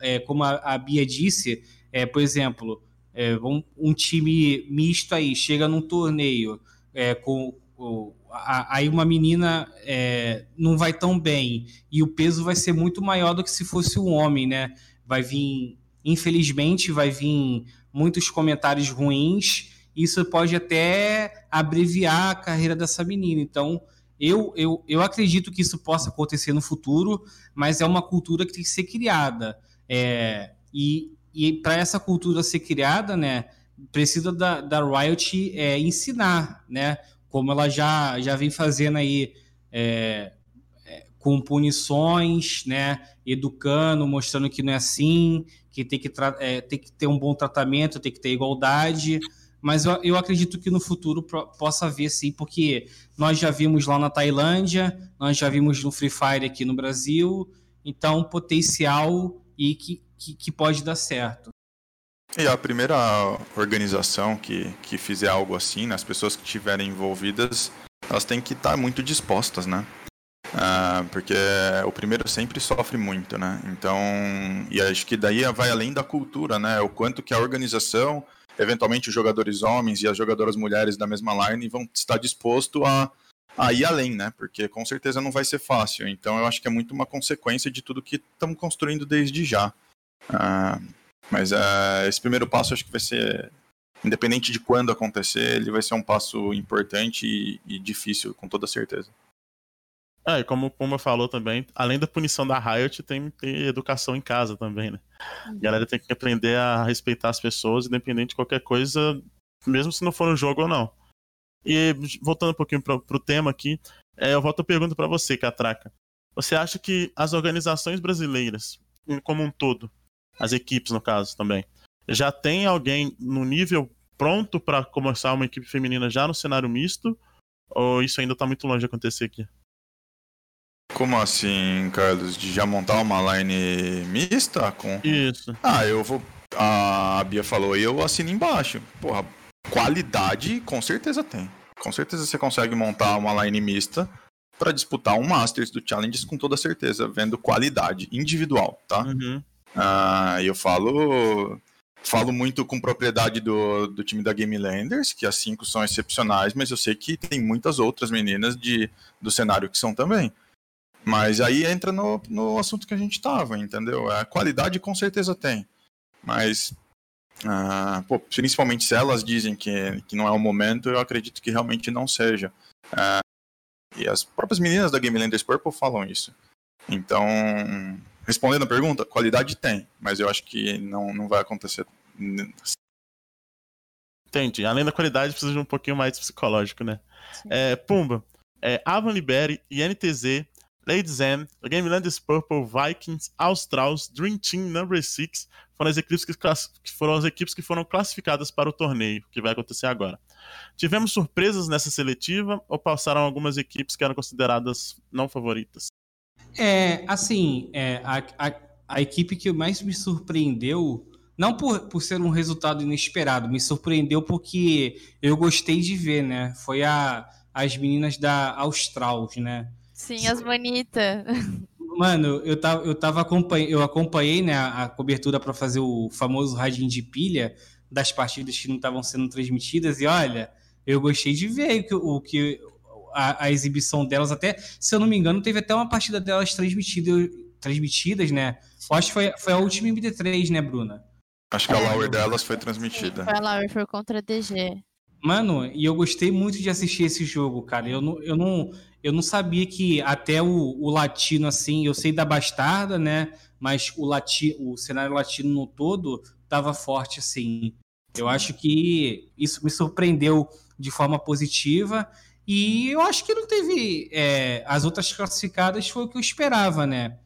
é, como a, Bia disse, é, por exemplo é, um, um, time misto aí chega num torneio é, com, com a, aí uma menina é, não vai tão bem e o peso vai ser muito maior do que se fosse um homem, né? Vai vir, infelizmente, vai vir muitos comentários ruins. Isso pode até abreviar a carreira dessa menina. Então, eu, eu, eu acredito que isso possa acontecer no futuro, mas é uma cultura que tem que ser criada. É, e, e para essa cultura ser criada, né, precisa da, da Riot é, ensinar, né, como ela já, já vem fazendo aí é, é, com punições, né, educando, mostrando que não é assim, que tem que, é, tem que ter um bom tratamento, tem que ter igualdade, mas eu, eu acredito que no futuro possa haver sim, porque nós já vimos lá na Tailândia, nós já vimos no Free Fire aqui no Brasil, então potencial e que que, que pode dar certo. E a primeira organização que, que fizer algo assim, né, as pessoas que estiverem envolvidas, elas têm que estar muito dispostas, né? Ah, porque o primeiro sempre sofre muito, né? Então, e acho que daí vai além da cultura, né? O quanto que a organização, eventualmente os jogadores homens e as jogadoras mulheres da mesma line vão estar disposto a, a ir além, né? Porque com certeza não vai ser fácil. Então, eu acho que é muito uma consequência de tudo que estamos construindo desde já. Uh, mas uh, esse primeiro passo acho que vai ser, independente de quando acontecer, ele vai ser um passo importante e, e difícil, com toda certeza. É, como o Puma falou também, além da punição da Riot, tem que ter educação em casa também, né? A galera tem que aprender a respeitar as pessoas, independente de qualquer coisa, mesmo se não for um jogo ou não. E voltando um pouquinho pro, pro tema aqui, é, eu volto a pergunta para você, Catraca. Você acha que as organizações brasileiras, como um todo, as equipes no caso também. Já tem alguém no nível pronto para começar uma equipe feminina já no cenário misto? Ou isso ainda está muito longe de acontecer aqui? Como assim, Carlos? De já montar uma line mista? Com... Isso. Ah, eu vou. A Bia falou e eu assino embaixo. Porra, qualidade com certeza tem. Com certeza você consegue montar uma line mista para disputar um Masters do Challenges com toda certeza, vendo qualidade individual, tá? Uhum. Ah, eu falo falo muito com propriedade do, do time da Game Landers, que as cinco são excepcionais, mas eu sei que tem muitas outras meninas de, do cenário que são também. Mas aí entra no, no assunto que a gente estava, entendeu? A qualidade com certeza tem. Mas, ah, pô, principalmente se elas dizem que, que não é o momento, eu acredito que realmente não seja. Ah, e as próprias meninas da Game Landers Purple falam isso. Então, Respondendo a pergunta, qualidade tem, mas eu acho que não, não vai acontecer. Entendi. Além da qualidade, precisa de um pouquinho mais psicológico, né? É, Pumba, é, Avan Liberi, INTZ, Lady Zen, Game Landers Purple, Vikings, Australs, Dream Team Number 6 foram as equipes que, que, foram as equipes que foram classificadas para o torneio, que vai acontecer agora. Tivemos surpresas nessa seletiva ou passaram algumas equipes que eram consideradas não favoritas? É, assim, é, a, a, a, equipe que mais me surpreendeu, não por, por ser um resultado inesperado, me surpreendeu porque eu gostei de ver, né? Foi a, as meninas da Australs, né? Sim, as bonitas. Mano, eu tava, eu tava acompanhando, eu acompanhei né, a, a cobertura para fazer o famoso radinho de pilha das partidas que não estavam sendo transmitidas, e olha, eu gostei de ver o, o que a, a, exibição delas, até, se eu não me engano, teve até uma partida delas transmitida, transmitidas, né? Eu acho que foi, foi a última MD3, né, Bruna? Acho que a é. Lauer delas foi transmitida. Foi a Lauer, foi contra a DG. Mano, e eu gostei muito de assistir esse jogo, cara. Eu não, eu não, eu não sabia que até o, o latino, assim, eu sei da Bastarda, né? Mas o, lati, o cenário latino no todo estava forte, assim. Eu acho que isso me surpreendeu de forma positiva. E eu acho que não teve. É, as outras classificadas foi o que eu esperava, né?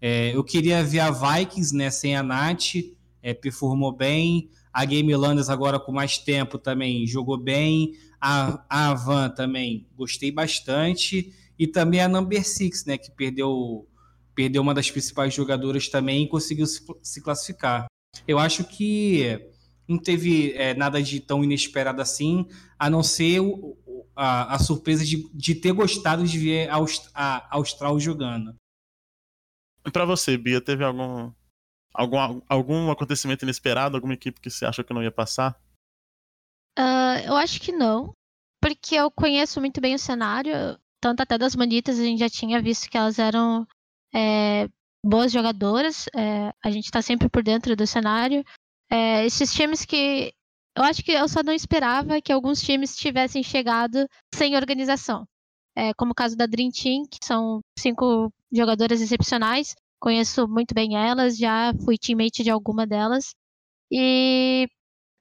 É, eu queria ver a Vikings, né? Sem a Nath, é, performou bem. A Game Landers agora com mais tempo também jogou bem. A, a Avan também gostei bastante. E também a Number Six, né? Que perdeu, perdeu uma das principais jogadoras também e conseguiu se, se classificar. Eu acho que não teve é, nada de tão inesperado assim, a não ser o, a, a, surpresa de, de ter gostado de ver a, a Austral jogando. Pra você, Bia, teve algum, algum, algum acontecimento inesperado, alguma equipe que você achou que não ia passar? Uh, eu acho que não, porque eu conheço muito bem o cenário, tanto até das manitas, a gente já tinha visto que elas eram é, boas jogadoras, é, a gente está sempre por dentro do cenário. É, esses times que. Eu acho que eu só não esperava que alguns times tivessem chegado sem organização. Como o caso da Dream Team, que são cinco jogadoras excepcionais. Conheço muito bem elas, já fui teammate de alguma delas. E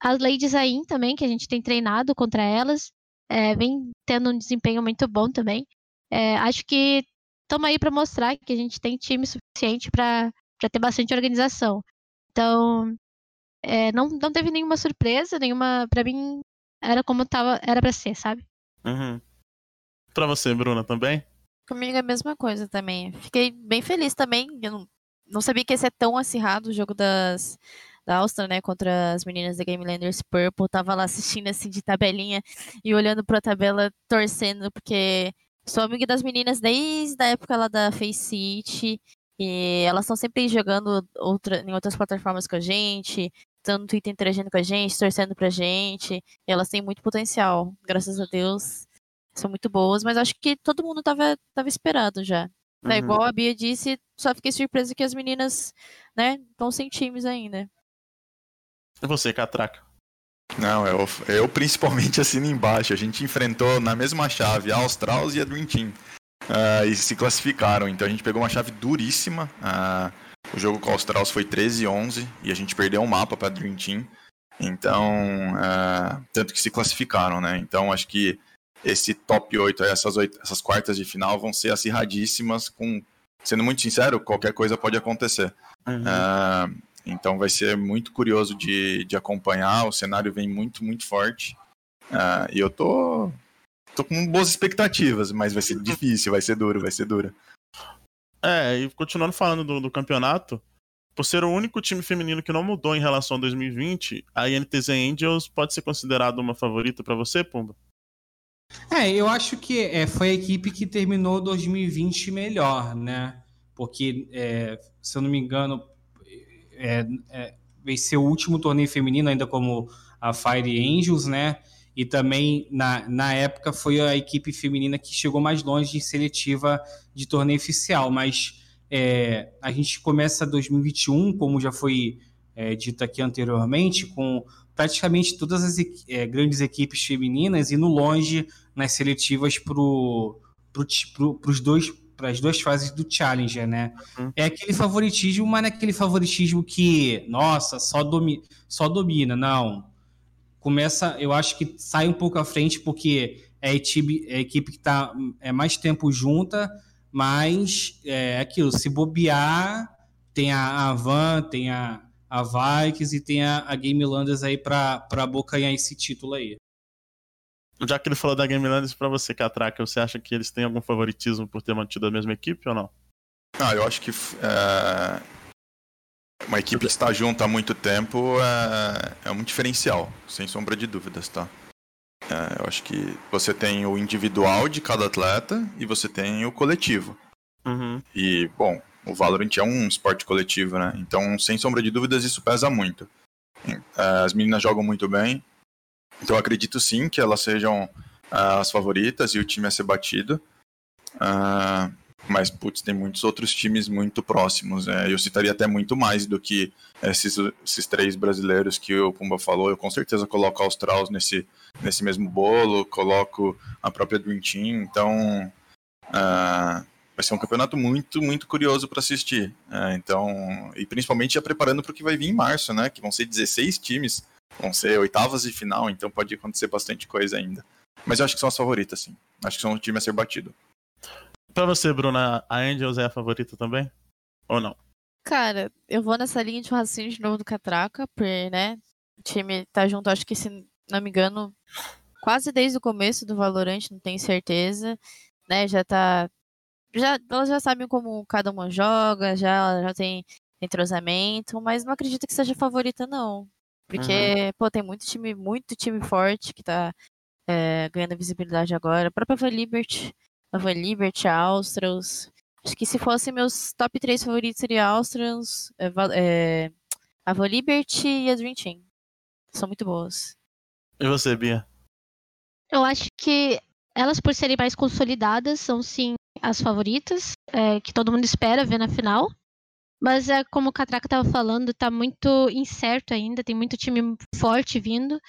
as Ladies Ain também, que a gente tem treinado contra elas, é, vem tendo um desempenho muito bom também. É, acho que estamos aí para mostrar que a gente tem time suficiente para ter bastante organização. Então, é, não, não teve nenhuma surpresa, nenhuma. para mim, era como tava, era para ser, sabe? Uhum. Pra você, Bruna, também? Comigo é a mesma coisa também. Fiquei bem feliz também. Eu não, não sabia que ia ser tão acirrado o jogo das, da Áustria, né, contra as meninas da Game Landers Purple, tava lá assistindo assim de tabelinha e olhando pra tabela, torcendo, porque sou amiga das meninas desde a época lá da Face City, e elas estão sempre jogando outra, em outras plataformas com a gente, estão no Twitter interagindo com a gente, torcendo pra gente, e elas têm muito potencial, graças a Deus, são muito boas, mas acho que todo mundo tava, tava esperado já. É uhum. Igual a Bia disse, só fiquei surpresa que as meninas, né, estão sem times ainda. Você, Catraca? Não, eu, eu principalmente assino embaixo. A gente enfrentou na mesma chave a Australs e a Dream Team. Uh, e se classificaram. Então a gente pegou uma chave duríssima. Uh, o jogo com a Australs foi 13 11 e a gente perdeu um mapa para Dream Team. Então, uh, tanto que se classificaram, né? Então acho que esse top 8, essas, 8, essas quartas de final vão ser acirradíssimas. Com, sendo muito sincero, qualquer coisa pode acontecer. Uhum. Então vai ser muito curioso de, de acompanhar. O cenário vem muito, muito forte. Uh, e eu tô, tô com boas expectativas, mas vai ser difícil, vai ser duro, vai ser duro. É, e continuando falando do, do campeonato, por ser o único time feminino que não mudou em relação a 2020, a INTZ Angels pode ser considerada uma favorita para você, Pumba? É, eu acho que é, foi a equipe que terminou 2020 melhor, né? Porque, é, se eu não me engano, é, é, ser o último torneio feminino, ainda como a Fire Angels, né? E também, na, na época, foi a equipe feminina que chegou mais longe de seletiva de torneio oficial. Mas é, a gente começa 2021, como já foi é, dito aqui anteriormente, com praticamente todas as é, grandes equipes femininas indo longe nas seletivas para pro, os dois para as duas fases do Challenger, né? Uhum. É aquele favoritismo, mas não é aquele favoritismo que, nossa, só, domi só domina, não. Começa, eu acho que sai um pouco à frente, porque é a equipe, é a equipe que está é mais tempo junta, mas é aquilo, se bobear, tem a Avan, tem a, a Vikings e tem a, a Game Landers aí para abocanhar esse título aí já que ele falou da Game Landers, pra você, Catraca, você acha que eles têm algum favoritismo por ter mantido a mesma equipe ou não? Ah, eu acho que é... uma equipe que está junto há muito tempo é, é um diferencial, sem sombra de dúvidas, tá? É, eu acho que você tem o individual de cada atleta e você tem o coletivo. Uhum. E, bom, o Valorant é um esporte coletivo, né? Então, sem sombra de dúvidas, isso pesa muito. É, as meninas jogam muito bem, então acredito sim que elas sejam uh, as favoritas e o time a ser batido. Uh, mas, putz, tem muitos outros times muito próximos. Né? Eu citaria até muito mais do que esses, esses três brasileiros que o Pumba falou. Eu com certeza coloco a Australs nesse, nesse mesmo bolo, coloco a própria Dream Team. Então, Uh, vai ser um campeonato muito, muito curioso para assistir. Uh, então, e principalmente já preparando para o que vai vir em março, né? Que vão ser 16 times, vão ser oitavas de final, então pode acontecer bastante coisa ainda. Mas eu acho que são as favoritas, sim. Acho que são o time a ser batido. Pra você, Bruna, a Angels é a favorita também? Ou não? Cara, eu vou nessa linha de raciocínio de novo do Catraca, porque, né, o time tá junto, acho que se não me engano, quase desde o começo do Valorant, não tenho certeza, né, já tá, já, elas já sabem como cada uma joga, já, já tem entrosamento, mas não acredito que seja favorita, não. Porque, uhum. pô, tem muito time, muito time forte que tá é, ganhando visibilidade agora. A própria Liberty, a Liberty, a Australs. Acho que se fossem meus top 3 favoritos seria Australs, é, é, a Liberty e a Dream Team. São muito boas. E você, Bia? Eu acho que elas, por serem mais consolidadas, são sim as favoritas, é, que todo mundo espera ver na final. Mas é como o Catraca estava falando, tá muito incerto ainda, tem muito time forte vindo.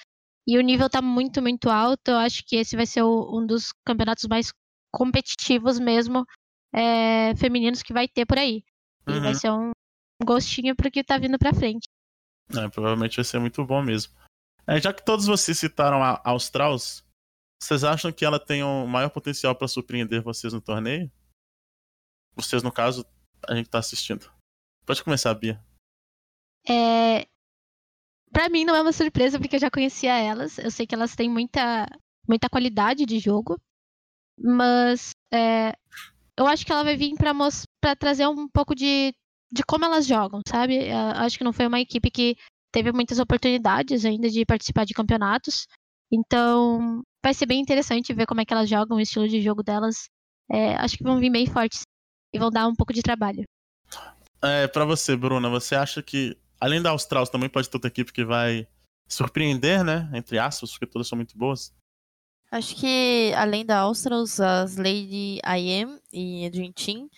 E o nível tá muito, muito alto. Eu acho que esse vai ser o, um dos campeonatos mais competitivos mesmo, é, femininos que vai ter por aí. E vai uhum. ser um gostinho pro que tá vindo pra frente. É, provavelmente vai ser muito bom mesmo. É, já que todos vocês citaram a Australs, vocês acham que ela tem um maior potencial para surpreender vocês no torneio? Vocês, no caso, a gente tá assistindo. Pode começar, Bia. É, para mim não é uma surpresa porque eu já conhecia elas. Eu sei que elas têm muita, muita qualidade de jogo. Mas é, eu acho que ela vai vir para trazer um pouco de, de como elas jogam, sabe? Eu acho que não foi uma equipe que teve muitas oportunidades ainda de participar de campeonatos. Então vai ser bem interessante ver como é que elas jogam, o estilo de jogo delas. É, acho que vão vir bem fortes e vão dar um pouco de trabalho. É, para você, Bruna, você acha que além da Austral, também pode ter outra equipe que vai surpreender, né? Entre aspas, porque todas são muito boas. Acho que além da Australs, as Lady IM e a Dream Team.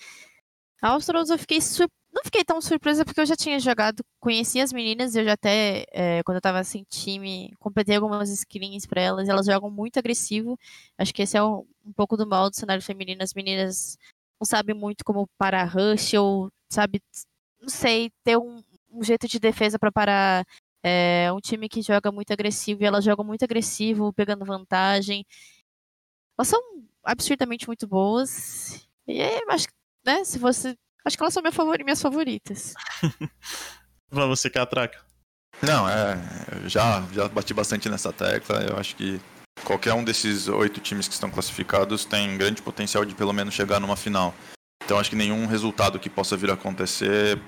A Australs eu fiquei sur... não fiquei tão surpresa porque eu já tinha jogado, conheci as meninas, eu já até, é, quando eu tava sem time, completei algumas screens para elas, elas jogam muito agressivo. Acho que esse é um, um pouco do mal do cenário feminino, as meninas não sabem muito como parar rush ou, sabe, não sei, ter um, um jeito de defesa para parar é, um time que joga muito agressivo e elas jogam muito agressivo, pegando vantagem. Elas são absurdamente muito boas. E acho que, né, se você. Acho que elas são minha favor, minhas favoritas. Vamos você, Catraca. Não, é. Já, já bati bastante nessa tecla. Eu acho que qualquer um desses oito times que estão classificados tem grande potencial de pelo menos chegar numa final. Então acho que nenhum resultado que possa vir a acontecer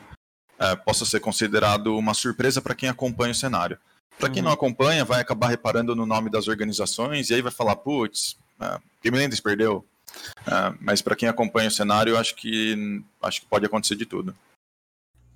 é, possa ser considerado uma surpresa para quem acompanha o cenário. Para quem uhum. não acompanha, vai acabar reparando no nome das organizações e aí vai falar, putz, Game Landers perdeu. Uh, mas para quem acompanha o cenário, acho que acho que pode acontecer de tudo.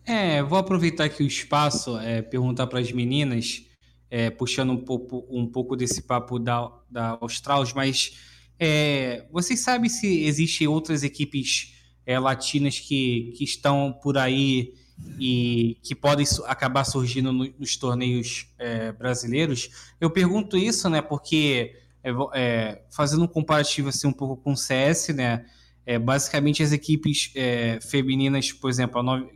É, vou aproveitar aqui o espaço, é, perguntar para as meninas, é, puxando um pouco, um pouco desse papo da, da Australs, mas é, vocês sabem se existem outras equipes é, latinas que, que estão por aí e que podem acabar surgindo nos torneios é, brasileiros. Eu pergunto isso, né, porque é, é, fazendo um comparativo assim um pouco com o CS, né, é, basicamente as equipes é, femininas, por exemplo, a, 9,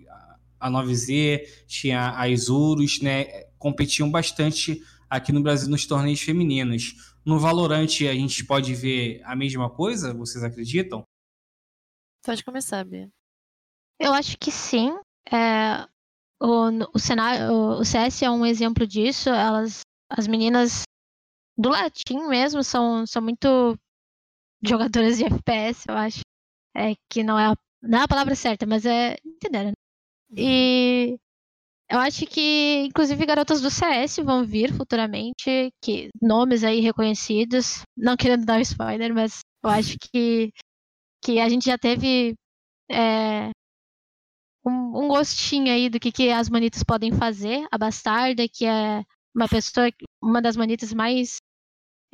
a 9Z, tinha a Isurus, né, competiam bastante aqui no Brasil nos torneios femininos. No Valorant a gente pode ver a mesma coisa, vocês acreditam? Pode começar, Bia. Eu acho que sim. É, o, o, cenário, o, o CS é um exemplo disso. Elas, as meninas do latim mesmo são, são muito jogadoras de FPS, eu acho. É, que não é, a, não é a palavra certa, mas é. Entenderam? Né? E eu acho que, inclusive, garotas do CS vão vir futuramente, que nomes aí reconhecidos. Não querendo dar spoiler, mas eu acho que, que a gente já teve é, um, um gostinho aí do que, que as manitas podem fazer. A Bastarda, que é uma pessoa, uma das manitas mais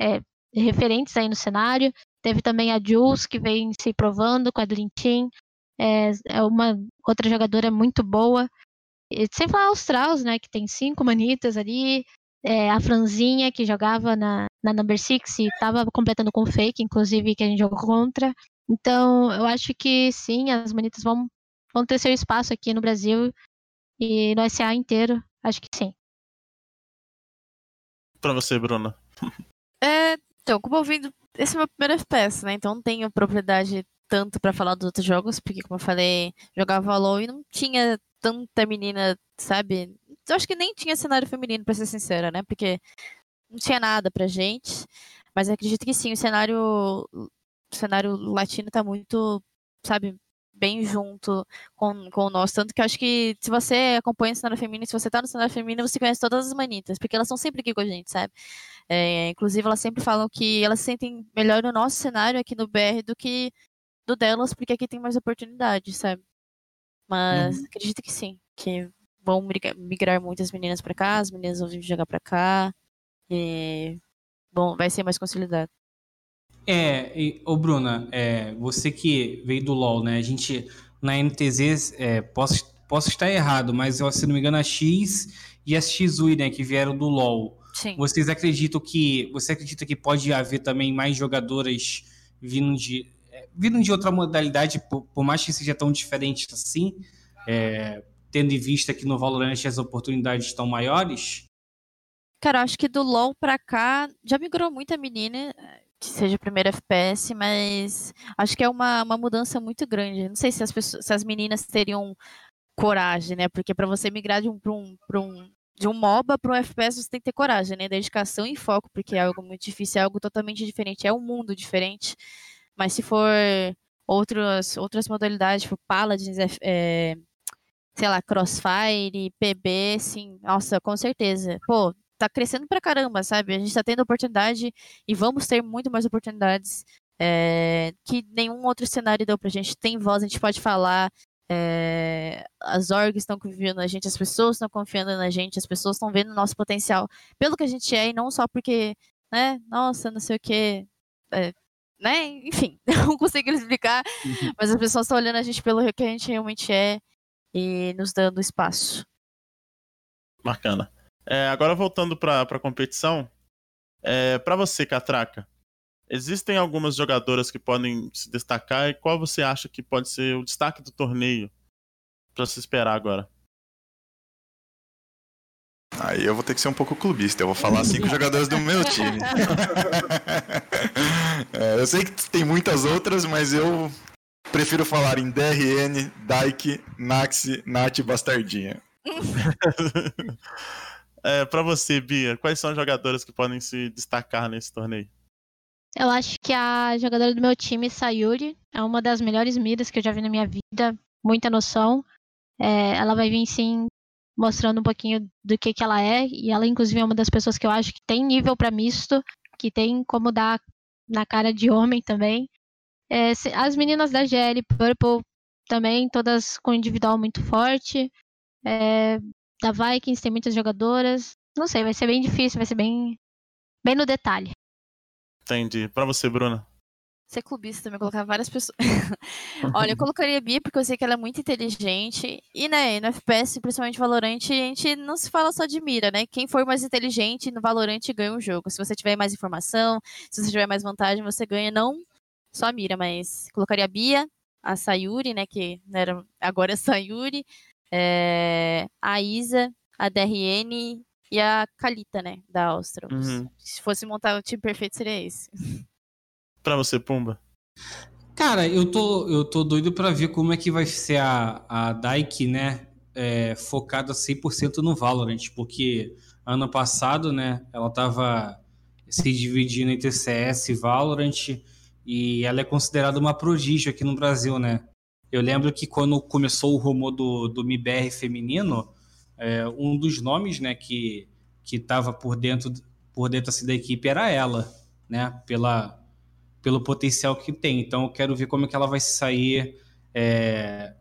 é, referentes aí no cenário. Teve também a Jules, que vem se provando com a Team. É, é uma outra jogadora muito boa. E, sem falar os Strauss, né, que tem cinco manitas ali. É, a Franzinha, que jogava na, na Number Six e estava completando com fake, inclusive, que a gente jogou contra. Então, eu acho que sim, as manitas vão, vão ter seu espaço aqui no Brasil e no SA inteiro, acho que sim. Pra você, Bruna. É, então, como eu vim esse é o meu primeiro FPS, né? Então não tenho propriedade tanto para falar dos outros jogos, porque como eu falei, jogava LoL e não tinha tanta menina, sabe? Eu acho que nem tinha cenário feminino, pra ser sincera, né? Porque não tinha nada pra gente. Mas acredito que sim, o cenário, o cenário latino tá muito, sabe, bem junto com, com o nosso. Tanto que eu acho que se você acompanha o cenário feminino, se você tá no cenário feminino, você conhece todas as manitas, porque elas estão sempre aqui com a gente, sabe? É, inclusive, elas sempre falam que elas se sentem melhor no nosso cenário aqui no BR do que do delas, porque aqui tem mais oportunidades, sabe? Mas uhum. acredito que sim, que vão migrar muitas meninas para cá, as meninas vão vir jogar para cá, e bom, vai ser mais consolidado. É, e, ô Bruna, é, você que veio do LoL, né? A gente, na NTZ, é, posso, posso estar errado, mas se não me engano, a X e a XUI, né, que vieram do LoL. Sim. Vocês acreditam que. Você acredita que pode haver também mais jogadoras vindo de. É, vindo de outra modalidade, por, por mais que seja tão diferente assim, é, tendo em vista que no Valorant as oportunidades estão maiores? Cara, acho que do LoL pra cá já migrou muita menina que seja primeiro FPS, mas acho que é uma, uma mudança muito grande. Não sei se as, pessoas, se as meninas teriam coragem, né? Porque para você migrar de um, pra um, pra um, de um MOBA para um FPS, você tem que ter coragem, né? Dedicação e foco, porque é algo muito difícil, é algo totalmente diferente, é um mundo diferente. Mas se for outras, outras modalidades, tipo Paladins, é, sei lá, Crossfire, PB, sim, nossa, com certeza. Pô, tá crescendo pra caramba, sabe? A gente tá tendo oportunidade e vamos ter muito mais oportunidades é, que nenhum outro cenário deu pra gente. Tem voz, a gente pode falar. É, as orgs estão confiando na gente, as pessoas estão confiando na gente, as pessoas estão vendo o nosso potencial pelo que a gente é e não só porque, né, nossa, não sei o que, é, né, enfim, não consigo explicar, uhum. mas as pessoas estão olhando a gente pelo que a gente realmente é e nos dando espaço. Bacana. É, agora voltando para a competição, é, para você, Catraca, existem algumas jogadoras que podem se destacar e qual você acha que pode ser o destaque do torneio para se esperar agora? Aí eu vou ter que ser um pouco clubista. Eu vou falar cinco jogadores do meu time. é, eu sei que tem muitas outras, mas eu prefiro falar em DRN, Dyke, Naxi, Nath e Bastardinha. É, para você, Bia, quais são as jogadoras que podem se destacar nesse torneio? Eu acho que a jogadora do meu time, Sayuri, é uma das melhores miras que eu já vi na minha vida, muita noção. É, ela vai vir sim mostrando um pouquinho do que, que ela é, e ela inclusive é uma das pessoas que eu acho que tem nível para misto, que tem como dar na cara de homem também. É, as meninas da GL Purple também, todas com individual muito forte. É, da Vikings tem muitas jogadoras. Não sei, vai ser bem difícil, vai ser bem, bem no detalhe. Entendi. Pra você, Bruna? Ser clubista também, colocar várias pessoas. Olha, eu colocaria a Bia porque eu sei que ela é muito inteligente. E, né, no FPS, principalmente Valorant, a gente não se fala só de mira, né? Quem for mais inteligente no Valorant ganha o jogo. Se você tiver mais informação, se você tiver mais vantagem, você ganha não só a mira, mas colocaria a Bia, a Sayuri, né, que era, agora é Sayuri, é, a Isa, a DRN e a Kalita, né, da Áustria. Uhum. Se fosse montar o time perfeito, seria esse. Pra você, Pumba? Cara, eu tô, eu tô doido pra ver como é que vai ser a, a Dyke, né, é, focada 100% no Valorant, porque ano passado, né, ela tava se dividindo entre CS e Valorant, e ela é considerada uma prodígio aqui no Brasil, né? Eu lembro que quando começou o rumor do, do MIBR feminino, é, um dos nomes né, que estava por dentro, por dentro assim, da equipe era ela, né? Pela, pelo potencial que tem. Então eu quero ver como é que ela vai sair é,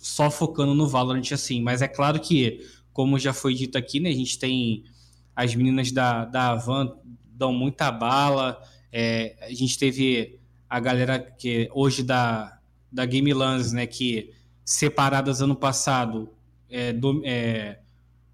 só focando no Valorant assim. Mas é claro que, como já foi dito aqui, né, a gente tem as meninas da, da Avan dão muita bala. É, a gente teve a galera que hoje da da Game né, que separadas ano passado, é, do, é,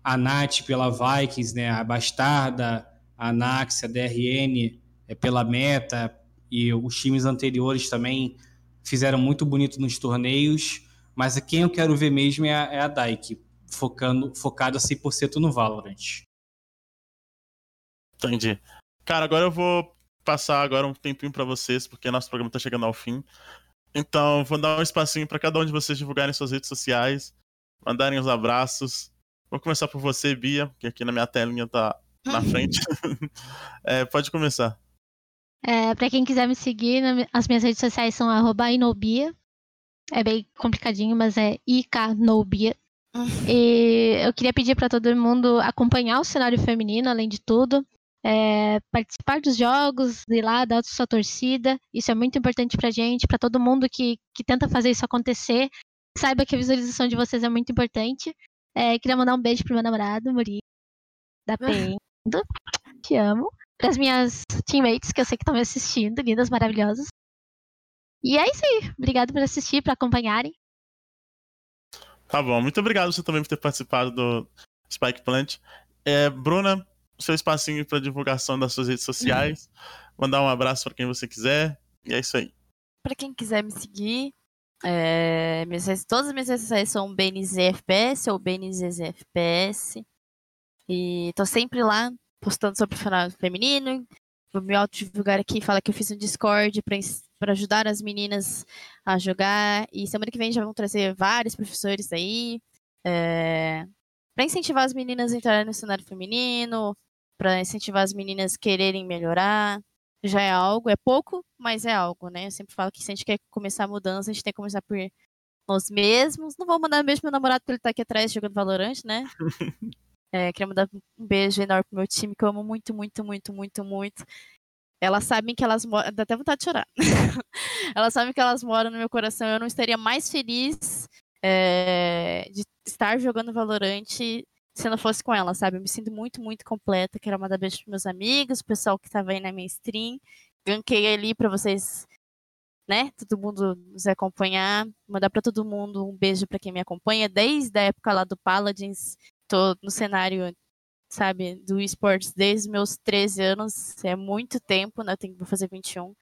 a Nath pela Vikings, né, a Bastarda, a Nax, a DRN é, pela Meta, e os times anteriores também fizeram muito bonito nos torneios, mas quem eu quero ver mesmo é a, é a Daik, focando, focada 100% no Valorant. Entendi. Cara, agora eu vou passar agora um tempinho para vocês, porque nosso programa tá chegando ao fim. Então, vou dar um espacinho para cada um de vocês divulgarem suas redes sociais, mandarem os abraços. Vou começar por você, Bia, que aqui na minha telinha tá na frente. é, pode começar. É, para quem quiser me seguir, as minhas redes sociais são inobia. É bem complicadinho, mas é iknobia. E eu queria pedir para todo mundo acompanhar o cenário feminino, além de tudo. É, participar dos jogos, ir lá, dar sua torcida. Isso é muito importante pra gente, para todo mundo que, que tenta fazer isso acontecer. Saiba que a visualização de vocês é muito importante. É, queria mandar um beijo pro meu namorado, Muri, da Pendo. Te amo. Para as minhas teammates, que eu sei que estão me assistindo, lindas, maravilhosas. E é isso aí. Obrigado por assistir, por acompanharem. Tá bom, muito obrigado você também por ter participado do Spike Plant. É, Bruna, seu espacinho para divulgação das suas redes sociais. Mandar um abraço para quem você quiser. E é isso aí. Para quem quiser me seguir, é, minhas, todas as minhas redes sociais são BNZFPS ou BNZFPS. E tô sempre lá postando sobre o final feminino. Vou me autodivulgar aqui, falar que eu fiz um Discord para ajudar as meninas a jogar. E semana que vem já vão trazer vários professores aí. É, para incentivar as meninas a entrarem no cenário feminino, para incentivar as meninas a quererem melhorar. Já é algo, é pouco, mas é algo, né? Eu sempre falo que se a gente quer começar a mudança, a gente tem que começar por nós mesmos. Não vou mandar pro meu namorado porque ele tá aqui atrás jogando Valorant, né? É, queria mandar um beijo enorme pro meu time, que eu amo muito, muito, muito, muito, muito. Elas sabem que elas moram. Dá até vontade de chorar. elas sabem que elas moram no meu coração. Eu não estaria mais feliz é, de estar jogando Valorante se não fosse com ela, sabe? Eu me sinto muito, muito completa. Quero mandar beijo pros meus amigos, o pessoal que tava aí na minha stream. Ganquei ali para vocês, né? Todo mundo nos acompanhar. Mandar para todo mundo um beijo para quem me acompanha desde a época lá do Paladins. Tô no cenário, sabe, do esportes desde meus 13 anos. É muito tempo, né? Eu tenho que fazer 21.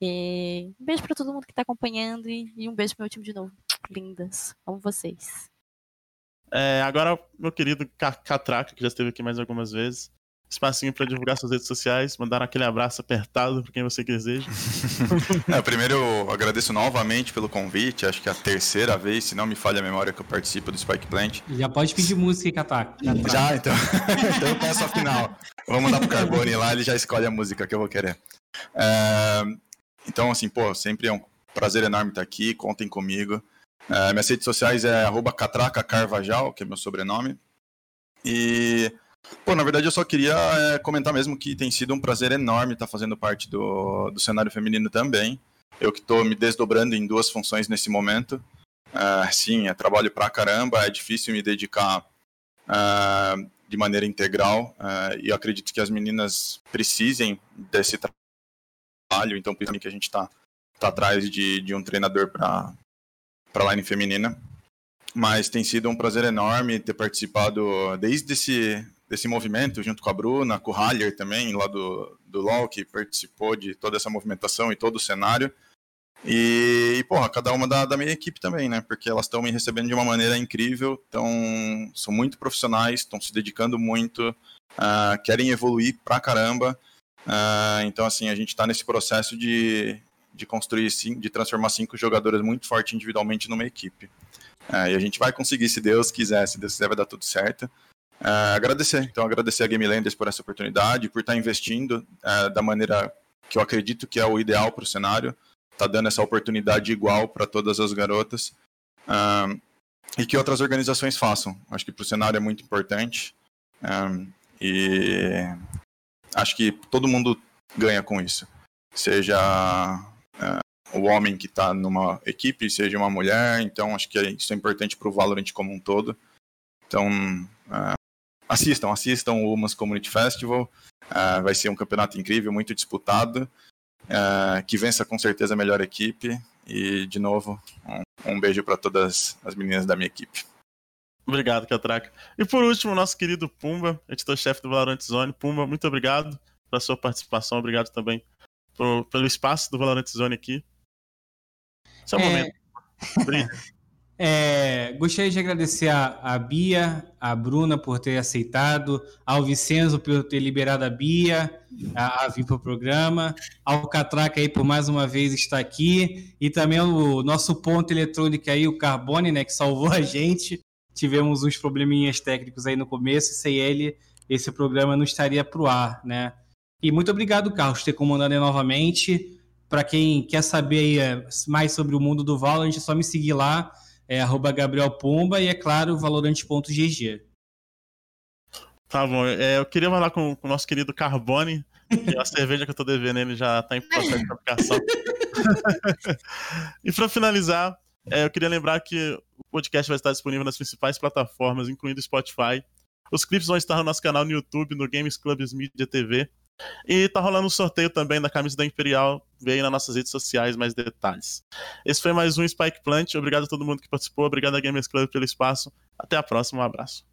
E um beijo para todo mundo que tá acompanhando e, e um beijo pro meu time de novo. Lindas. Amo vocês. É, agora, meu querido Catraca, que já esteve aqui mais algumas vezes, espacinho para divulgar suas redes sociais, mandar aquele abraço apertado para quem você deseja. é, primeiro, eu agradeço novamente pelo convite. Acho que é a terceira vez, se não me falha a memória, que eu participo do Spike Plant. Já pode pedir música, Catraca. Já, então. então eu peço a final. Vou mandar pro Carbone lá, ele já escolhe a música que eu vou querer. É, então, assim, pô, sempre é um prazer enorme estar aqui. Contem comigo. É, minhas redes sociais é @catracacarvajal, que é meu sobrenome. E, pô, na verdade eu só queria é, comentar mesmo que tem sido um prazer enorme estar fazendo parte do, do cenário feminino também. Eu que estou me desdobrando em duas funções nesse momento. É, sim, é trabalho pra caramba, é difícil me dedicar é, de maneira integral é, e eu acredito que as meninas precisem desse trabalho, então isso que a gente está tá atrás de, de um treinador para para a line feminina. Mas tem sido um prazer enorme ter participado desde esse desse movimento, junto com a Bruna, com o Haller também, lá do, do LoL, que participou de toda essa movimentação e todo o cenário. E, e porra, cada uma da, da minha equipe também, né? Porque elas estão me recebendo de uma maneira incrível, tão, são muito profissionais, estão se dedicando muito, uh, querem evoluir pra caramba. Uh, então, assim, a gente está nesse processo de, de construir, de transformar cinco jogadores muito fortes individualmente numa equipe. É, e a gente vai conseguir, se Deus quiser, se Deus quiser, vai dar tudo certo. É, agradecer, então agradecer a Game Landers por essa oportunidade, por estar investindo é, da maneira que eu acredito que é o ideal para o cenário, tá dando essa oportunidade igual para todas as garotas é, e que outras organizações façam. Acho que para o cenário é muito importante é, e acho que todo mundo ganha com isso, seja o homem que está numa equipe seja uma mulher, então acho que isso é importante para o Valorant como um todo. Então, uh, assistam, assistam o Umas Community Festival, uh, vai ser um campeonato incrível, muito disputado, que vença com certeza a melhor equipe, e de novo, um, um beijo para todas as meninas da minha equipe. Obrigado, Catraca. E por último, nosso querido Pumba, editor-chefe do Valorant Zone. Pumba, muito obrigado pela sua participação, obrigado também pelo espaço do Valorant Zone aqui. Seu é... momento. É, gostaria de agradecer a, a, Bia, a Bruna por ter aceitado, ao Vicenzo por ter liberado a Bia a, a vir para o programa, ao Catraca aí por mais uma vez estar aqui, e também o nosso ponto eletrônico aí, o Carbone, né, que salvou a gente. Tivemos uns probleminhas técnicos aí no começo, e sem ele esse programa não estaria para o ar, né? E muito obrigado, Carlos, por ter comandado aí novamente. Para quem quer saber é, mais sobre o mundo do Valorant, é só me seguir lá é arroba Gabriel Pomba e, é claro, valorante.gg. Tá bom, é, eu queria falar com, com o nosso querido Carbone, que a cerveja que eu tô devendo ele já tá em processo de fabricação. e para finalizar, é, eu queria lembrar que o podcast vai estar disponível nas principais plataformas, incluindo Spotify. Os clipes vão estar no nosso canal no YouTube, no Games Clubs Media TV. E tá rolando um sorteio também da camisa da Imperial. Aí nas nossas redes sociais mais detalhes. Esse foi mais um Spike Plant. Obrigado a todo mundo que participou. Obrigado a Gamers Club pelo espaço. Até a próxima. Um abraço.